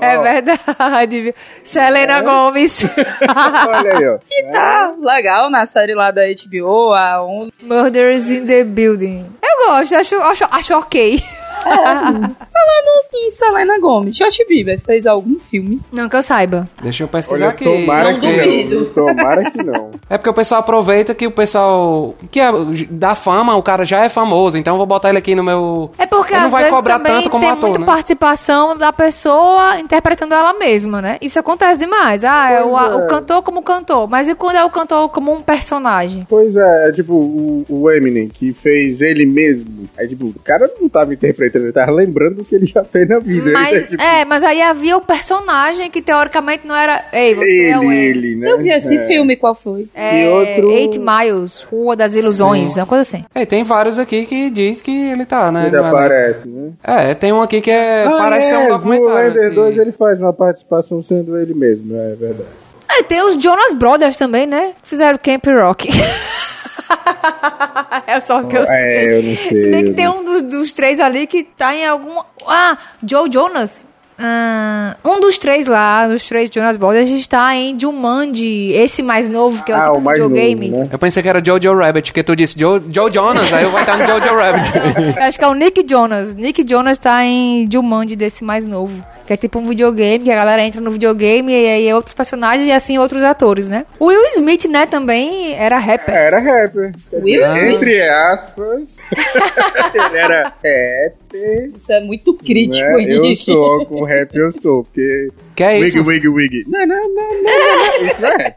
É verdade? Selena Gomes. olha aí, ó. Tá legal na série lá da HBO, a On... Murders in the Building. Eu gosto, acho, acho, acho ok. Falando em Selena Gomes, Josh Bieber fez algum filme? Não que eu saiba. Deixa eu pesquisar Olha, aqui. tomara Não que duvido. não. Tomara que não. É porque o pessoal aproveita que o pessoal. que é, da fama, o cara já é famoso, então eu vou botar ele aqui no meu. É porque Ele às não vai vezes cobrar tanto como tem ator, muita né? participação da pessoa interpretando ela mesma, né? Isso acontece demais. Ah, é o, é. o cantor como cantor. Mas e quando é o cantor como um personagem? Pois é, é tipo o, o Eminem, que fez ele mesmo. Aí, tipo, o cara não tava interpretando, ele tava lembrando do que ele já fez na vida. Mas, Ele, tipo, é, mas aí havia o personagem que teoricamente não era. Ei, você ele, é o ele, né? Eu vi esse É. filme, qual foi? É, E outro- Eight Miles, Rua das Ilusões, uma coisa assim. É, tem vários aqui que diz que ele tá, né? Ele no elenco. aparece, né? É, tem um aqui que é. Ah, parece ser é, um documentário. Zoolander assim. 2 ele faz uma participação sendo ele mesmo, é verdade. É, tem os Jonas Brothers também, né? Que Fizeram Camp Rock. é só o que eu sei. É, eu não sei. Se bem que tem um dos, dos três ali que tá em algum. Ah, Joe Jonas. Ah, um dos três lá, dos três Jonas Brothers, está em Jumanji, esse mais novo, que é o Ah, tipo o mais videogame. novo, né? Eu pensei que era Jojo Rabbit, porque tu disse Joe, Joe Jonas, aí eu vou estar no Jojo Rabbit. Acho que é o Nick Jonas. Nick Jonas tá em Jumanji desse mais novo. Que é tipo um videogame, que a galera entra no videogame e aí é outros personagens e assim outros atores, né? O Will Smith, né, também era rapper. Era rapper. Will Smith? Entre aspas. ele era rapper. Isso é muito crítico, né? Eu sou, com rap eu sou, porque. Que é Wig, isso? wig, wig. Não, não, não, não, não. Isso não é rap.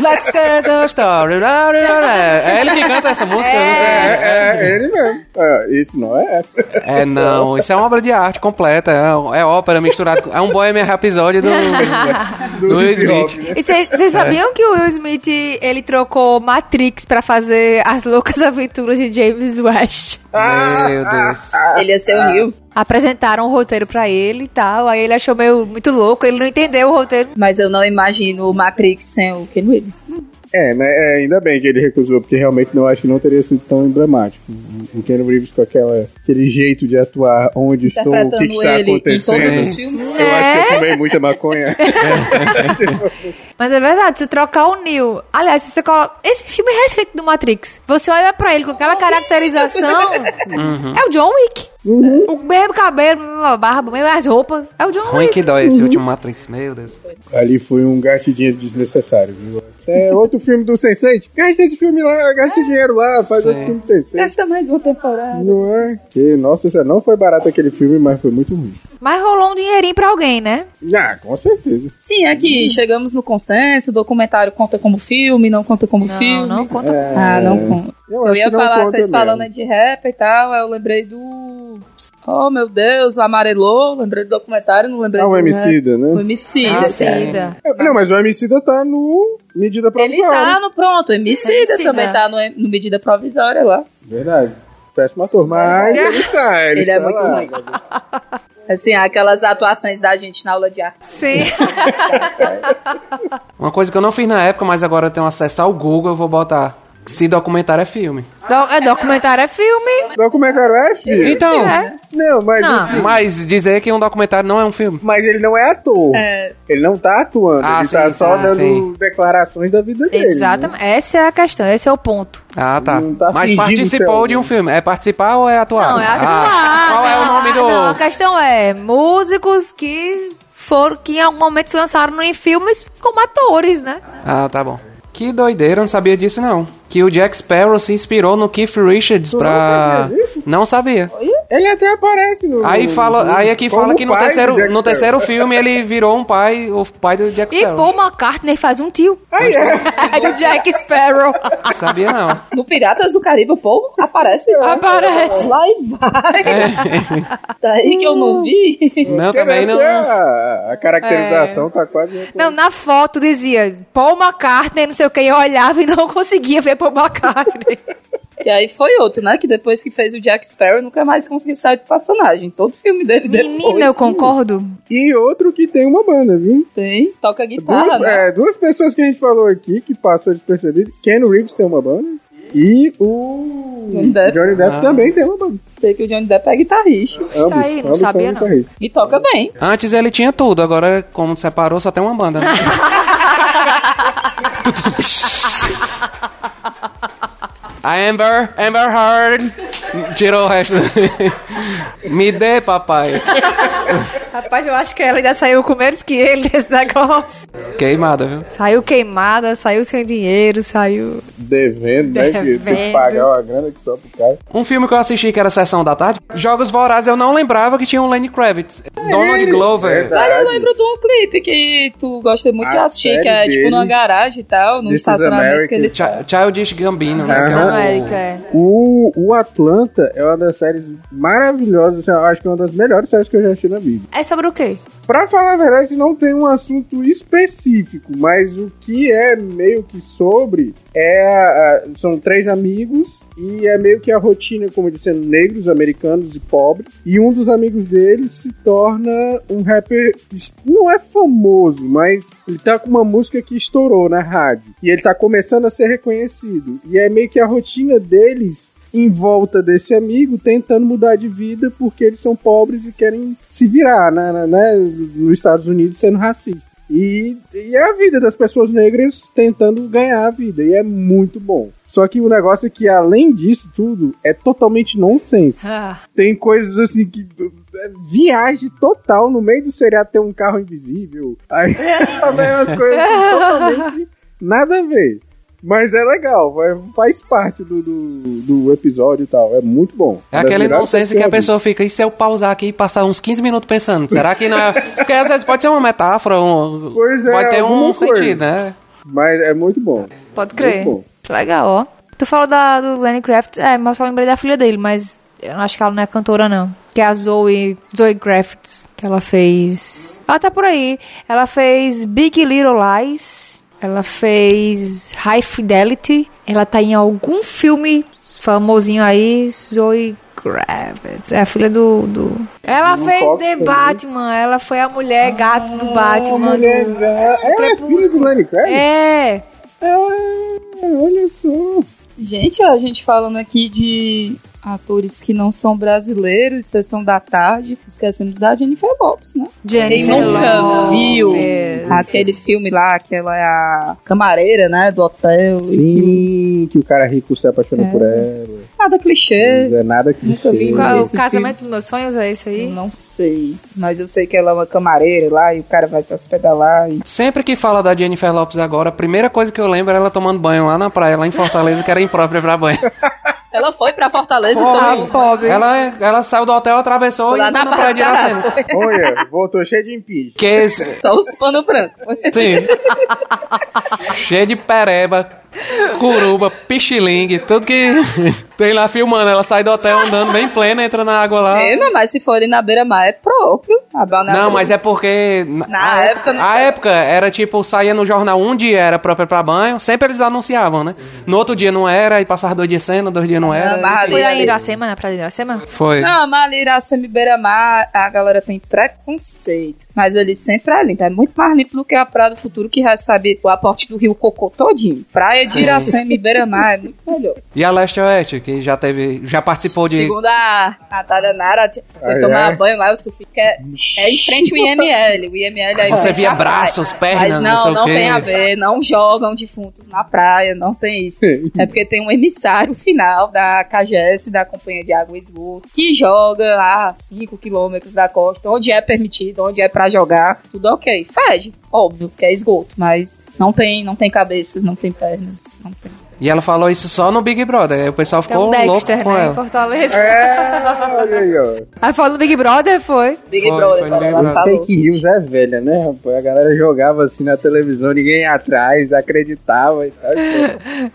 Let's get the story. É ele que canta essa música, não sei. É, é ele mesmo. É, isso não é rap. É, não, isso é uma obra de arte completa. É, é ópera misturada com. É um Bohemian Rhapsody do, do Will hip hop, Smith. né? E vocês sabiam que o Will Smith, ele trocou Matrix pra fazer as loucas aventuras de James West? Meu Deus. Ele ia ser Neil. Apresentaram o roteiro pra ele e tal, aí ele achou meio muito louco, ele não entendeu o roteiro. Mas eu não imagino o Matrix sem o Ken Reeves. É, mas é, ainda bem que ele recusou, porque realmente não acho que não teria sido tão emblemático. O Ken Reeves com aquela, aquele jeito de atuar onde estou, o que, está ele em todos acontecendo. os filmes. Eu acho que eu fumei muita maconha. Mas é verdade, se trocar o Neo. Aliás, se você coloca. Esse filme é recente do Matrix. Você olha pra ele com aquela caracterização. É o John Wick. O mesmo cabelo, mesma barba, mesmas roupas. É o John Ruim Wick. que dói esse último Matrix, meu Deus. Ali foi um gasto de dinheiro desnecessário, viu? É outro filme do Sense8. Gasta esse filme lá, gasta dinheiro lá, faz Sim. outro filme do Sense8. Gasta mais uma temporada. Não é? Que, nossa, não foi barato aquele filme, mas foi muito ruim. Mas rolou um dinheirinho pra alguém, né? Ah, com certeza. Sim, aqui chegamos no consenso, o documentário conta como filme, não conta como Não, filme. não conta. Ah, não conta. Eu Eu, ia que falar, vocês mesmo. falando de rap e tal, aí eu lembrei do. Oh meu Deus, o amarelou, lembrei do documentário, não lembrei Ah, do. o rap. Emicida, né? O Emicida. Ah, sim. É, Não, mas o Emicida tá no Medida Ele Provisória. tá no pronto, o Emicida, Emicida. também tá no, no medida provisória lá. Verdade. Péssimo ator, mas ele está. Ele, Ele é está muito lá. ruim. Assim, aquelas atuações da gente na aula de arte. Sim. Uma coisa que eu não fiz na época, mas agora eu tenho acesso ao Google, eu vou botar. Se documentário é filme. Do- é documentário, é filme. Documentário é filho. Então, É. Não, mas, Não. assim, mas dizer que um documentário não é um filme. mas ele não é ator. É. Ele não tá atuando. Ah, ele sim, tá sim, só ah, dando sim. declarações da vida dele. né? Exatamente. Essa é a questão, esse é o ponto. Ah, tá. Tá mas participou de um filme. É participar ou é atuar? Não, é Ah, atuar. qual é o nome ah, do. Não, a questão é músicos que foram que em algum momento se lançaram em filmes como atores, né? Ah, tá bom. Que doideira, eu não sabia disso não. Que o Jack Sparrow se inspirou no Keith Richards pra. sabia disso? Não sabia. Ele até aparece no. Aí fala, aí aqui como fala que no terceiro, no terceiro filme ele virou um pai, o pai do Jack E Sparrow. Paul McCartney faz um tio. Aí é. do Jack Sparrow. Sabia não. No Piratas do Caribe, o povo aparece. Aparece. Lá e vai. Daí que eu não vi. Não, Porque também não. A, a caracterização tá quase. Não, na foto dizia Paul McCartney, não sei o que, eu olhava e não conseguia ver Paul McCartney. E aí foi outro, né? Que depois que fez o Jack Sparrow, nunca mais conseguiu sair do personagem. Todo filme dele depois. Menina, eu concordo. E outro que tem uma banda, viu? Tem. Toca guitarra, Duas, né? é, duas pessoas que a gente falou aqui que passou despercebido. Ken Reeves tem uma banda. E o Johnny Depp. Johnny Depp Ah. também tem uma banda. Sei que o Johnny Depp é guitarrista. Está aí, não ambos sabia não. E toca bem. Antes ele tinha tudo, agora como separou só tem uma banda. Né? A Amber, Amber Heard tirou o resto. Me dê, papai. Rapaz, eu acho que ela ainda saiu com menos que ele nesse negócio. Queimada, viu? Saiu queimada, saiu sem dinheiro, saiu. Devendo, né? Que tem que Devendo. pagar uma grana que só pro cara. Um filme que eu assisti que era Sessão da Tarde, Jogos Vorazes, eu não lembrava que tinha um Lenny Kravitz. Donald Glover. Verdade. Mas eu lembro de um clipe que tu gosta muito de A assistir, que é tipo numa garagem e tal, num estacionamento que ele Ch- Childish Gambino, né? Que é o- América, é. O, o Atlanta é uma das séries maravilhosas, eu acho que é uma das melhores séries que eu já assisti na vida. É sobre o quê? Pra falar a verdade, não tem um assunto específico, mas o que é meio que sobre é. são três amigos e é meio que a rotina, como eu disse, sendo negros, americanos e pobres. E um dos amigos deles se torna um rapper. Não é famoso, mas ele tá com uma música que estourou na rádio. E ele tá começando a ser reconhecido. E é meio que a rotina deles em volta desse amigo tentando mudar de vida porque eles são pobres e querem se virar na, na- né, nos Estados Unidos sendo racista. E, e é a vida das pessoas negras tentando ganhar a vida. E é muito bom. Só que o negócio é que, além disso tudo, é totalmente nonsense. Ah, Tem coisas assim que. é Viagem total no meio do seriado tem um carro invisível. Aí também umas coisas assim, totalmente nada a ver. Mas é legal, faz parte do, do, do episódio e tal. É muito bom. É melhores nonsense coisas que a pessoa fica, e se eu pausar aqui e passar uns 15 minutos pensando, será que não é... Porque às vezes pode ser uma metáfora, um... Pois é, pode ter um coisa. sentido, né? Mas é muito bom. pode crer. Bom. Legal, ó. Tu falou da, do Lenny Kravitz, é, mas eu só lembrei da filha dele, mas eu acho que ela não é cantora, não. Que é a Zoe, Zoe Kravitz, que ela fez... Ela tá por aí. Ela fez Big Little Lies, ela fez High Fidelity, ela tá em algum filme famosinho aí, Zoe Kravitz. É a filha do... do... Ela Do fez Fox The também. Batman, ela foi a mulher gato do Ah, Batman. mulher do- ga- Ela é filha do Lenny Kravitz? É... Ah, olha só. Gente, a gente falando aqui de atores que não são brasileiros, sessão da tarde, esquecemos da Jennifer Lopes, né? Quem Jennifer nunca Lopez. viu aquele filme lá, que ela é a camareira, né, do hotel. e Sim, que o cara rico se apaixona É. por ela. Nada clichê. Mas é nada que Nunca vi. Qual o casamento dos meus sonhos? É esse Eu aí? não sei, mas eu sei que ela é uma camareira lá e o cara vai se hospedar lá. E... Sempre que fala da Jennifer Lopes agora, a primeira coisa que eu lembro é ela tomando banho lá na praia, lá em Fortaleza, que era imprópria pra banho. Ela foi pra Fortaleza Foi. também. Pobre. Ela, ela saiu do hotel, atravessou Lá e na entrou na praia de Iracema. Olha, voltou cheio de impinge. Que é esse- Só os pano branco. Sim. Cheio de pereba, curuba, pichilingue, tudo que tem lá filmando. Ela sai do hotel andando bem plena, entra na água lá. É, mas se for ali na beira-mar é próprio. A balneária- Não, mas é porque. Na a época, não A sei. época era tipo, saía no jornal um dia era própria pra banho, sempre eles anunciavam, né? No outro dia não era, e passava dois dias sendo, dois dias não era. Não, mas ali- Foi ali- Iracema, na praia de Iracema? Foi. Não, mas ali Iracema e Beira-Mar, a galera tem preconceito. Mas ali sempre é limpo. É muito mais limpo do que a Praia do Futuro, que recebe o aporte do Rio Cocô todinho. Praia de Iracema e Beira-Mar é muito melhor. E a Leste Oeste? Que já teve, já participou de Segundo a Natália Nara, foi Ah, tomar é? banho lá, o que é, é em frente ao IML. O IML aí Você em frente via à praia. braços, pernas, Mas não não, sei o não quê. tem a ver, não jogam defuntos na praia, não tem isso. É porque tem um emissário final da KGS, da Companhia de Água e Esgoto, que joga a 5 quilômetros da costa, onde é permitido, onde é pra jogar, tudo ok. Fede, óbvio, que é esgoto, mas não tem, não tem cabeças, não tem pernas, não tem. E ela falou isso só no Big Brother. Aí o pessoal Tem ficou um louco Dexter, com né, em ela. Fortaleza. É, olha aí, ó. Aí falou do Big Brother, foi. Big Foi, Brother, foi no Big Brother. falou. Fake news é velha, né, rapaz? A galera jogava assim na televisão, ninguém ia atrás, acreditava e tal.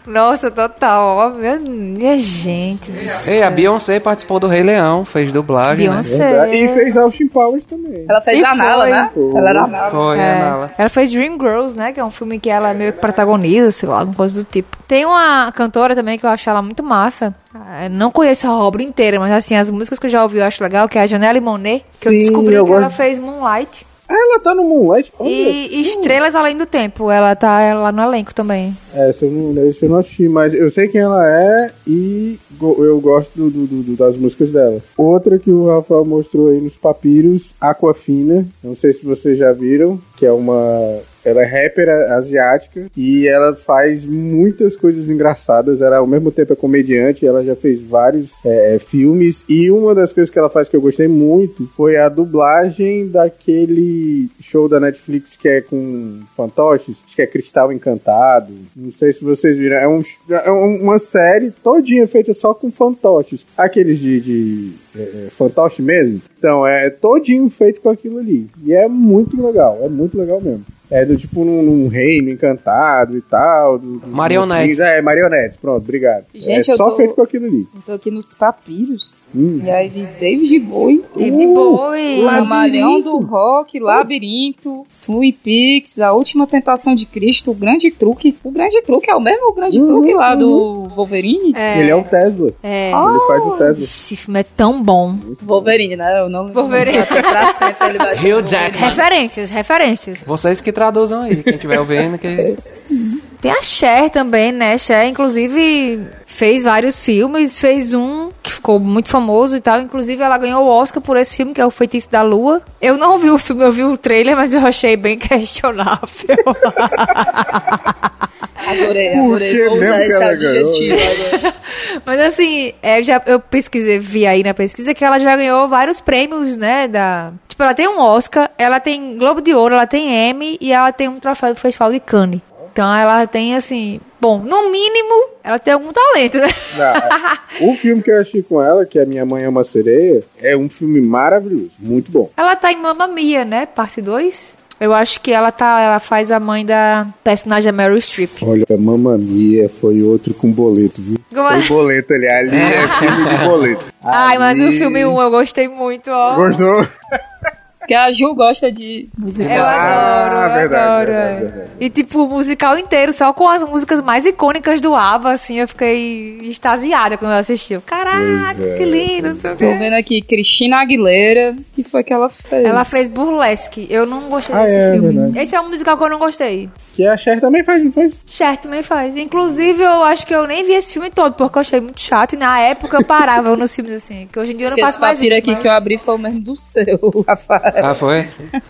Nossa, total. Ó, minha, minha gente. Ei, a Beyoncé participou do Rei Leão, fez dublagem, né? Beyoncé. E fez Austin Powers também. Ela fez E a Nala, foi. né? Foi. Ela era a Nala. Foi, É, a Nala. ela fez Dream Girls, né? Que é um filme que ela meio que protagoniza, sei lá, alguma coisa do tipo. Tem uma cantora também que eu acho ela muito massa. Ah, Não conheço a obra inteira, mas assim, as músicas que eu já ouvi eu acho legal, que é a Janelle Monet, que eu Sim, descobri eu que ela gosto. fez Moonlight. Ah, ela tá no Moonlight? Olha. E Estrelas Além do Tempo, ela tá lá no elenco também. É, esse eu, não, esse eu não assisti, mas eu sei quem ela é e eu gosto do- do- do- das músicas dela. Outra que o Rafael mostrou aí nos papiros, Aquafina. Não sei se vocês já viram, que é uma. Ela é rapper asiática e ela faz muitas coisas engraçadas. Ela ao mesmo tempo é comediante, ela já fez vários é, é, filmes. E uma das coisas que ela faz que eu gostei muito foi a dublagem daquele show da Netflix que é com fantoches, que é Cristal Encantado. Não sei se vocês viram. É, um, é um- uma série todinha feita só com fantoches. Aqueles de, de é, é, fantoche mesmo. Então, é todinho feito com aquilo ali. E é muito legal, é muito legal mesmo. É do tipo num, num reino encantado e tal. do- dos Marionetes. É, marionetes, pronto, obrigado. Gente, é só tô- feito com aquilo ali. Eu tô aqui nos papiros. Hum. E aí vi David Bowie, David Uh, Bowie. do Rock, Labirinto, Twin Peaks, A Última Tentação de Cristo, O Grande Truque. O Grande Truque é o mesmo Grande Uhum, Truque lá do Wolverine? É, Ele é o Tesla. é. Ele faz o Tesla. Esse filme é tão bom. Wolverine, né? Eu não. Wolverine. Pra sempre ele vai. Referências, referências. Vocês que traduzam aí, quem estiver ouvindo, que... Tem a Cher também, né? Cher, inclusive, fez vários filmes. Fez um que ficou muito famoso e tal. Inclusive, ela ganhou o Oscar por esse filme, que é O Feitiço da Lua. Eu não vi o filme, eu vi o trailer, mas eu achei bem questionável. Adorei, adorei. Vou usar esse adjetivo agora. mas assim, é, já, eu pesquisei, vi aí na pesquisa que ela já ganhou vários prêmios, né? Da... Tipo, ela tem um Oscar, ela tem Globo de Ouro, ela tem Emmy e ela tem um troféu do Festival de Cannes. Então ela tem assim, bom, no mínimo, ela tem algum talento, né? Não, o filme que eu assisti com ela, que é Minha Mãe é uma Sereia, é um filme maravilhoso, muito bom. Ela tá em Mamma Mia, né? Parte 2. Eu acho que ela tá, ela faz a mãe da personagem Meryl Streep. Olha, Mamma Mia foi outro com boleto, viu? Como é? Foi boleto ali, ali é filme de boleto. Ai, mas o Ali- filme 1 eu gostei muito, ó. Gostou? Porque a Ju gosta de música. Eu Ah, adoro, eu verdade, adoro. verdade, é. verdade. E tipo, o musical inteiro, só com as músicas mais icônicas do ABBA, assim, eu fiquei extasiada quando eu assisti. Eu, Caraca, é. que lindo, não sei o Tô vendo aqui Cristina Aguilera. O que foi que ela fez? Ela fez Burlesque. Eu não gostei Ah, desse é, filme. verdade. Esse é um musical que eu não gostei. Que a Cher também faz, não faz? Cher também faz. Inclusive, eu acho que eu nem vi esse filme todo, porque eu achei muito chato. E na época eu parava nos filmes assim. Que hoje em dia eu não Porque faço mais papiro isso. aqui mas- que eu abri foi o mesmo do seu, Rafael. Ah, foi?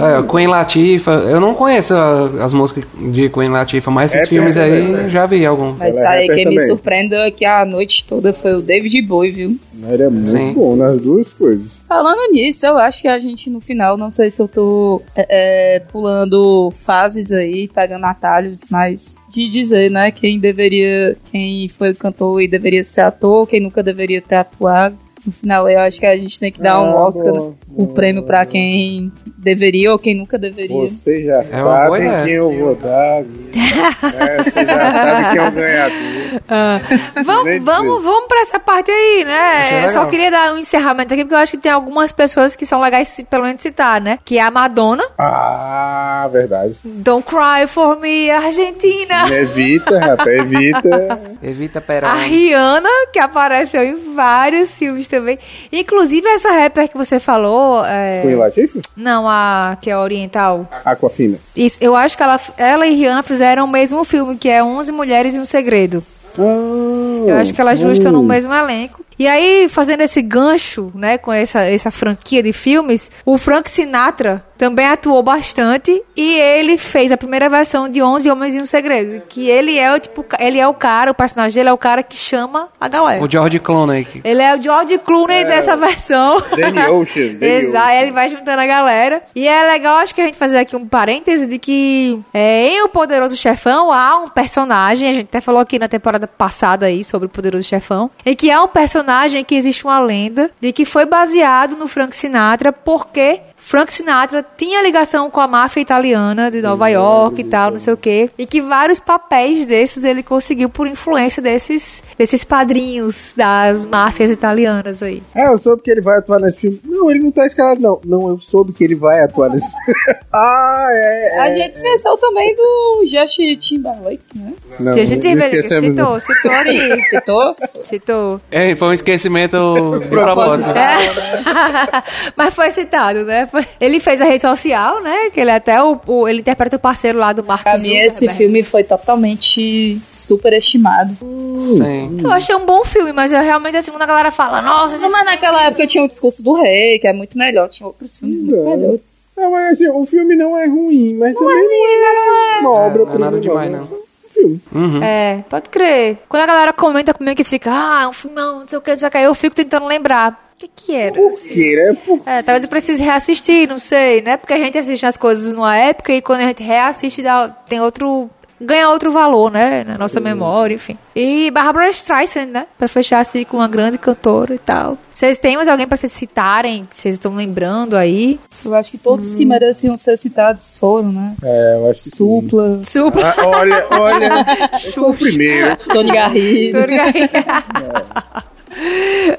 É, Queen Latifah. Eu não conheço as músicas de Queen Latifah, mas esses É, filmes é, aí é, é. já vi algum. Mas tá é aí, quem me também. surpreendeu aqui a noite toda foi o David Bowie, viu? Ele é muito Sim. bom nas duas coisas. Falando nisso, eu acho que a gente no final, não sei se eu tô é, é, pulando fases aí, pegando atalhos, mas de dizer, né, quem deveria, quem foi cantor e deveria ser ator, quem nunca deveria ter atuado. No final, eu acho que a gente tem que dar um Ah, Oscar, boa, um boa, prêmio pra boa. quem deveria ou quem nunca deveria. Você já É sabe quem eu vou dar. viu? É, você já sabe quem é o ganhador. Ah, vamos, vamos, vamos pra essa parte aí, né? Eu Só legal. queria dar um encerramento aqui, porque eu acho que tem algumas pessoas que são legais, pelo menos citar, né? Que é a Madonna, Ah, verdade. Don't Cry For Me, Argentina. Evita, rapaz, evita. Evita A Perón. Rihanna, que apareceu em vários filmes também. Inclusive, essa rapper que você falou. é, Queen Latifah? Não, a que é oriental. Aquafina. Isso, eu acho que ela, ela e Rihanna fizeram o mesmo filme, que é 11 Mulheres e um Segredo. Ah, Eu acho que elas duas estão no mesmo elenco. E aí, fazendo esse gancho, né, com essa, essa franquia de filmes, o Frank Sinatra também atuou bastante e ele fez a primeira versão de 11 Homens e um Segredo, que ele é o tipo, ele é o cara, o personagem dele é o cara que chama a galera. O George Clooney. Ele é o George Clooney dessa versão. Danny Ocean. Danny Exato, ele vai juntando a galera. E é legal, acho que a gente fazer aqui um parêntese de que é, em O Poderoso Chefão há um personagem, a gente até falou aqui na temporada passada aí sobre o Poderoso Chefão, em que há um personagem que existe uma lenda de que foi baseado no Frank Sinatra porque Frank Sinatra tinha ligação com a máfia italiana de Nova York e tal, não sei o quê. E que vários papéis desses ele conseguiu por influência desses, desses padrinhos das máfias italianas aí. É, eu soube que ele vai atuar nesse filme. Não, ele não tá escalado, não. Não, eu soube que ele vai atuar nesse filme. ah, é. A é, gente esqueceu também do Justin Timberlake, né? Não, a teve, esquecemos, citou, citou aqui. Citou? Citou. É, foi um esquecimento de propósito. É. Mas foi citado, né? Foi- Ele fez a rede social, né? Que ele é até o, o- ele interpreta o parceiro lá do Mark Pra mim, esse filme foi totalmente superestimado. Sim. Eu achei um bom filme, mas eu realmente assim, quando a galera fala, nossa, esse Mas naquela época tinha o discurso do rei, que é muito melhor. Tinha outros filmes muito Não. melhores. Não, mas assim, o filme não é ruim, mas também não é uma obra não é nada demais, não. É filme. Uhum. É, pode crer. Quando a galera comenta comigo que fica, ah, um filmão, não sei o que, não sei o que, eu fico tentando lembrar. O que que era? assim? Porque, né? Por- É, talvez eu precise reassistir, não sei, né? Porque a gente assiste as coisas numa época e quando a gente reassiste dá, tem outro. ganha outro valor, né? Na nossa memória, enfim. E Barbara Streisand, né? Pra fechar assim com uma grande cantora e tal. Vocês têm mais alguém pra vocês citarem? que Vocês estão lembrando aí? Eu acho que todos que mereciam ser citados foram, né? É, eu acho que sim. Supla. Ah, olha, olha. foi o primeiro. Tony Garrido.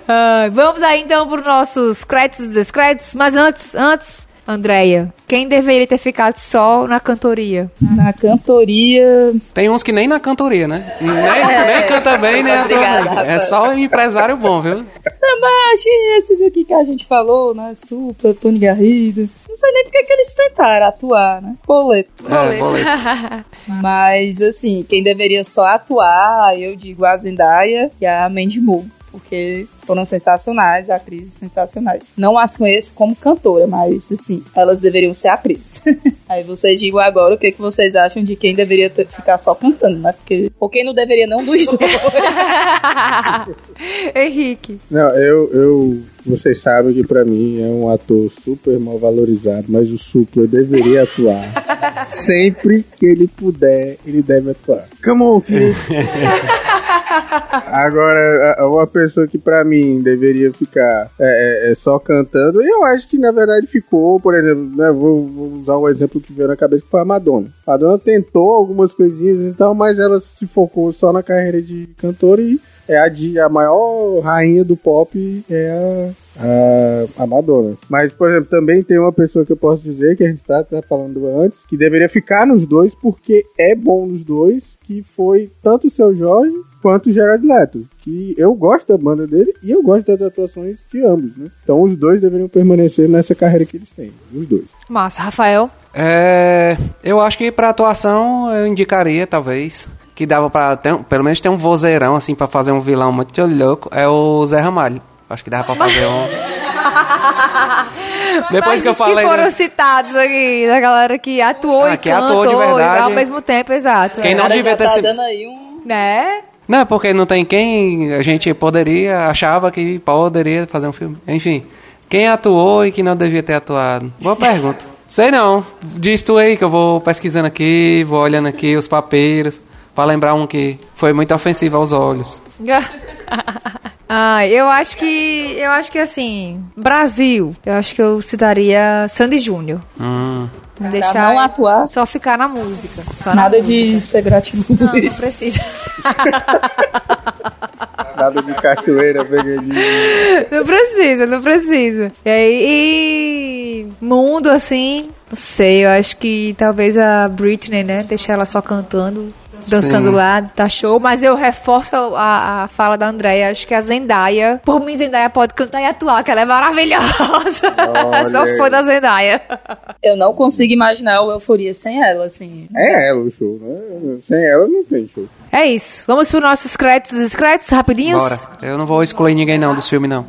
Ah, vamos aí então para os nossos créditos e descréditos. Mas antes, antes, Andréia, quem deveria ter ficado só na cantoria? Na cantoria. Tem uns que nem na cantoria, né? Nem, nem canta bem, nem atua. É só um empresário bom, viu? Também acho que esses aqui que a gente falou, né? Supla, Tony Garrido. Não sei nem porque que eles tentaram atuar, né? Boleto. É, boleto. Mas, assim, quem deveria só atuar, eu digo a Zendaya e a Mandy Moore. Porque foram sensacionais, atrizes sensacionais. Não as conheço como cantora, mas, assim, elas deveriam ser atrizes. Aí vocês digam agora o que, que vocês acham de quem deveria ter- ficar só cantando, né? Porque, ou quem não deveria não dos dois. Henrique. Não, eu, eu. Vocês sabem que pra mim é um ator super mal valorizado, mas o Supla deveria atuar. Sempre que ele puder, ele deve atuar. Come on, filho. Agora, uma pessoa que pra mim deveria ficar é, é- é só cantando, eu acho que na verdade ficou, por exemplo, né, vou, vou usar um exemplo que veio na cabeça que foi a Madonna. A Madonna tentou algumas coisinhas e tal, mas ela se focou só na carreira de cantora e é a, de, a maior rainha do pop é a, a, a Madonna. Mas, por exemplo, também tem uma pessoa que eu posso dizer, que a gente tá, tá falando antes, que deveria ficar nos dois, porque é bom nos dois, que foi tanto o Seu Jorge quanto o Gerard Leto. Que eu gosto da banda dele e eu gosto das atuações de ambos, né? Então os dois deveriam permanecer nessa carreira que eles têm, os dois. Massa, Rafael. É, eu acho que pra atuação eu indicaria, talvez, que dava pra ter, um- pelo menos ter um vozeirão, assim, pra fazer um vilão muito louco, é o Zé Ramalho. Acho que dava pra fazer um... Depois Mas que eu falei... que foram né? citados aqui, da galera que atuou Ah, e que cantou atuou de verdade. ao mesmo tempo, exato. Quem é. não Cara, devia ter tá sido- dando aí um... Né? Não, porque não tem quem a gente poderia, achava que poderia fazer um filme. Enfim, quem atuou e que não devia ter atuado? Boa pergunta. Sei não. Diz tu aí que eu vou pesquisando aqui, vou olhando aqui os papiros, pra lembrar um que foi muito ofensivo aos olhos. ah, eu acho que. Eu acho que assim. Brasil. Eu acho que eu citaria Sandy Júnior. Hum. Pra Pra deixar não atuar. só ficar na música. Só na Nada música. de ser gratiluz. Não, não precisa. Nada de cachoeira, pegadinha. não precisa, não precisa. E aí, e mundo assim, não sei, eu acho que talvez a Britney, né? Deixar ela só cantando. Dançando Sim. lá, tá show. Mas eu reforço a, a fala da Andréia. Acho que a Zendaya, por mim, Zendaya pode cantar e atuar, que ela é maravilhosa. Olha Sou fã da Zendaya. Eu não consigo imaginar o Euforia sem ela, assim. É ela o show, né? Sem ela não tem show. É isso. Vamos para nossos créditos e créditos rapidinhos? Bora. Eu não vou excluir ninguém não dos filmes, não.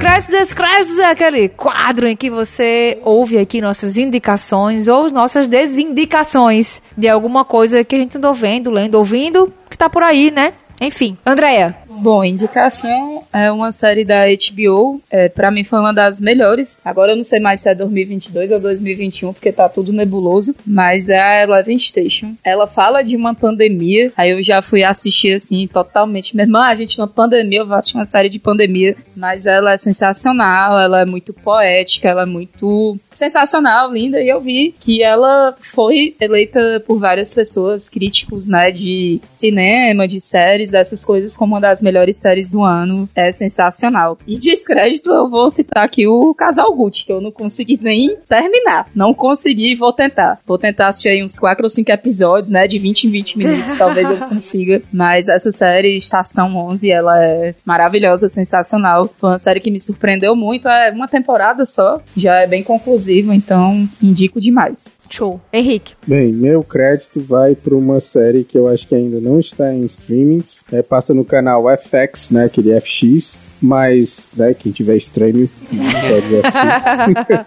Créditos descréditos é aquele quadro em que você ouve aqui nossas indicações ou nossas desindicações de alguma coisa que a gente andou vendo, lendo, ouvindo, que tá por aí, né? Enfim. Andréia, Bom, indicação é uma série da HBO. É, para mim foi uma das melhores. Agora eu não sei mais se é 2022 ou 2021, porque tá tudo nebuloso. Mas é a Eleven Station. Ela fala de uma pandemia. Aí eu já fui assistir assim, totalmente. Minha irmã, a gente numa pandemia, eu vou assistir uma série de pandemia. Mas ela é sensacional, ela é muito poética, ela é muito sensacional, linda. E eu vi que ela foi eleita por várias pessoas, críticos, né, de cinema, de séries, dessas coisas, como uma das melhores séries do ano. É sensacional. E descrédito, eu vou citar aqui o Casal Gucci, que eu não consegui nem terminar. Não consegui, vou tentar. Vou tentar assistir aí uns 4 ou 5 episódios, né, de 20 em 20 minutos, talvez eu consiga. Mas essa série, Estação 11, ela é maravilhosa, sensacional. Foi uma série que me surpreendeu muito. É uma temporada só, já é bem conclusivo, então indico demais. show. Henrique. Bem, meu crédito vai para uma série que eu acho que ainda não está em streamings. É, passa no canal FX, né? Aquele FX. Mas, né, quem tiver streaming, pode assistir.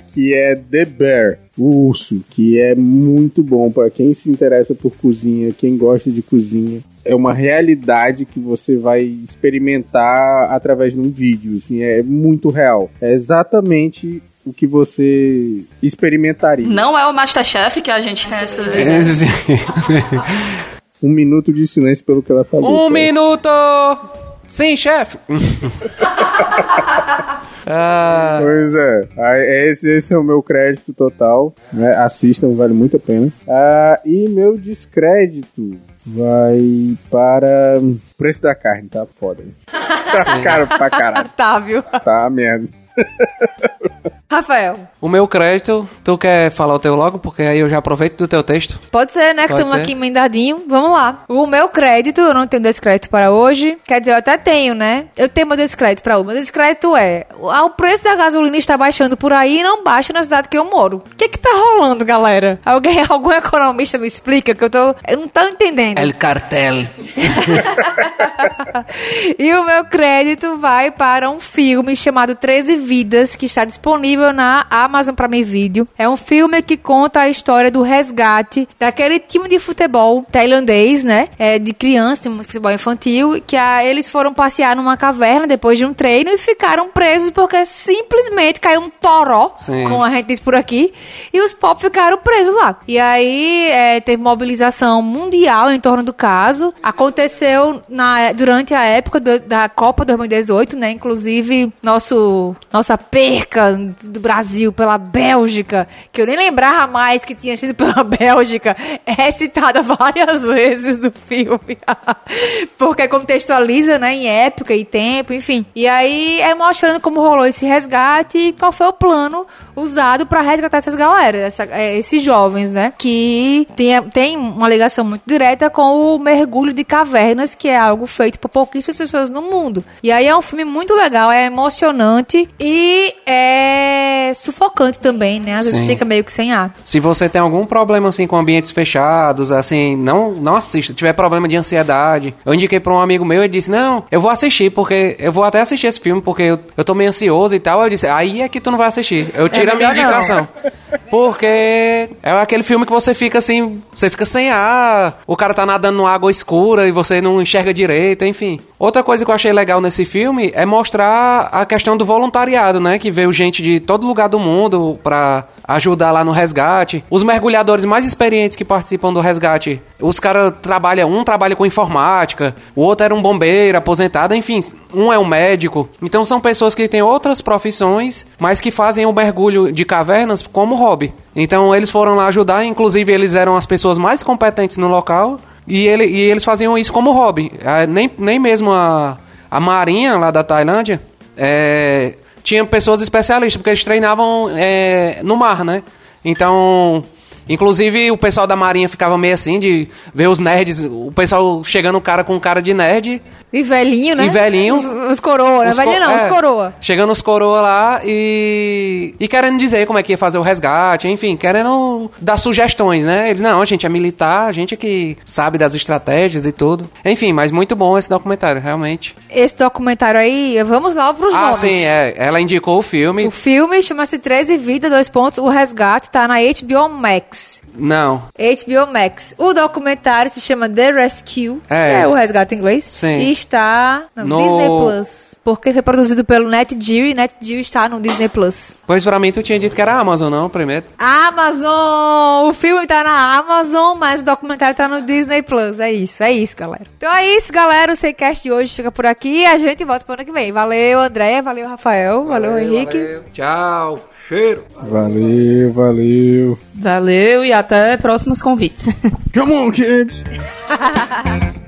que é The Bear, o urso, que é muito bom para quem se interessa por cozinha, quem gosta de cozinha. É uma realidade que você vai experimentar através de um vídeo, assim, é muito real. É exatamente o que você experimentaria. Não é o Masterchef que a gente tem essa. Um minuto de silêncio pelo que ela falou. um cara. minuto! Sim, chefe! Ah, Pois é. Aí, Esse, esse é o meu crédito total. Né? Assistam, vale muito a pena. Ah, e meu descrédito vai para. o Preço da carne, tá foda. Tá caro pra caralho. Tá, viu? Tá merda. Rafael. o meu crédito, tu quer falar o teu logo? Porque aí eu já aproveito do teu texto. Pode ser, né? Que estamos aqui emendadinho. Vamos lá. O meu crédito, eu não tenho descrédito para hoje. Quer dizer, eu até tenho, né? Eu tenho meu descrédito para hoje. Meu descrédito é: o o preço da gasolina está baixando por aí e não baixa na cidade que eu moro. O que que tá rolando, galera? Alguém, algum economista me explica que eu tô. Eu não tô entendendo. El cartel. e o meu crédito vai para um filme chamado 13 Vidas, que está disponível na Amazon Prime Video. É um filme que conta a história do resgate daquele time de futebol tailandês, né? É, de criança, de futebol infantil, que a, eles foram passear numa caverna depois de um treino e ficaram presos porque simplesmente caiu um toró, Sim. como a gente diz por aqui, e os pop ficaram presos lá. E aí é, teve mobilização mundial em torno do caso. Aconteceu na, durante a época do- da Copa 2018, né? Inclusive, nosso, nossa perca do Brasil pela Bélgica, que eu nem lembrava mais que tinha sido pela Bélgica, é citada várias vezes no filme. Porque contextualiza, né, em época e tempo, enfim. E aí é mostrando como rolou esse resgate e qual foi o plano usado pra resgatar essas galera, essa- é, esses jovens, né? Que tem, tem uma ligação muito direta com o mergulho de cavernas, que é algo feito por pouquíssimas pessoas no mundo. E aí é um filme muito legal, é emocionante e é sufocante também, né? Às vezes Sim. fica meio que sem ar. Se você tem algum problema assim com ambientes fechados, assim, não não assista. Tiver problema de ansiedade, eu indiquei pra um amigo meu e disse: "Não, eu vou assistir porque eu vou até assistir esse filme porque eu, eu tô meio ansioso e tal". Eu disse: "Aí é que tu não vai assistir". Eu tiro a minha melhor não. Porque é aquele filme que você fica assim, você fica sem ar, o cara tá nadando numa água escura e você não enxerga direito, enfim. Outra coisa que eu achei legal nesse filme é mostrar a questão do voluntariado, né? Que veio gente de todo lugar do mundo pra ajudar lá no resgate. Os mergulhadores mais experientes que participam do resgate, os caras trabalham, um trabalha com informática, o outro era um bombeiro aposentado, enfim, um é um médico. Então são pessoas que têm outras profissões, mas que fazem o mergulho de cavernas como hobby. Então eles foram lá ajudar, inclusive eles eram as pessoas mais competentes no local e, ele, e eles faziam isso como hobby. Ah, nem, nem mesmo a, a marinha lá da Tailândia é, tinha pessoas especialistas, porque eles treinavam é, no mar, né? Então, inclusive o pessoal da Marinha ficava meio assim de ver os nerds, o pessoal chegando o cara com cara de nerd. E velhinho, né? E velhinho. Os, os coroa, né? Os Velhinho co- não, é, os coroa. Chegando os coroa lá e. E querendo dizer como é que ia fazer o resgate, enfim, querendo dar sugestões, né? Eles, não, a gente é militar, a gente é que sabe das estratégias e tudo. Enfim, mas muito bom esse documentário, realmente. Esse documentário aí, vamos lá pros ah, nomes. sim, é. Ela indicou o filme. O filme chama-se 13 Vida, dois pontos, O Resgate, tá na HBO Max. Não. HBO Max. O documentário se chama The Rescue, É. é o resgate em inglês. Sim. E está no, No- Disney Plus. Porque foi produzido pelo NetGeo e NetGeo está no Disney Plus. Pois pra mim tu tinha dito que era Amazon, não, primeiro. Amazon! O filme tá na Amazon, mas o documentário tá no Disney Plus. É isso, é isso, galera. Então é isso, galera. O Seicast de hoje fica por aqui e a gente volta pro ano que vem. Valeu, André. Valeu, Rafael. Valeu, Henrique. Tchau. Cheiro. Valeu, valeu. Valeu e até próximos convites. Come on, kids.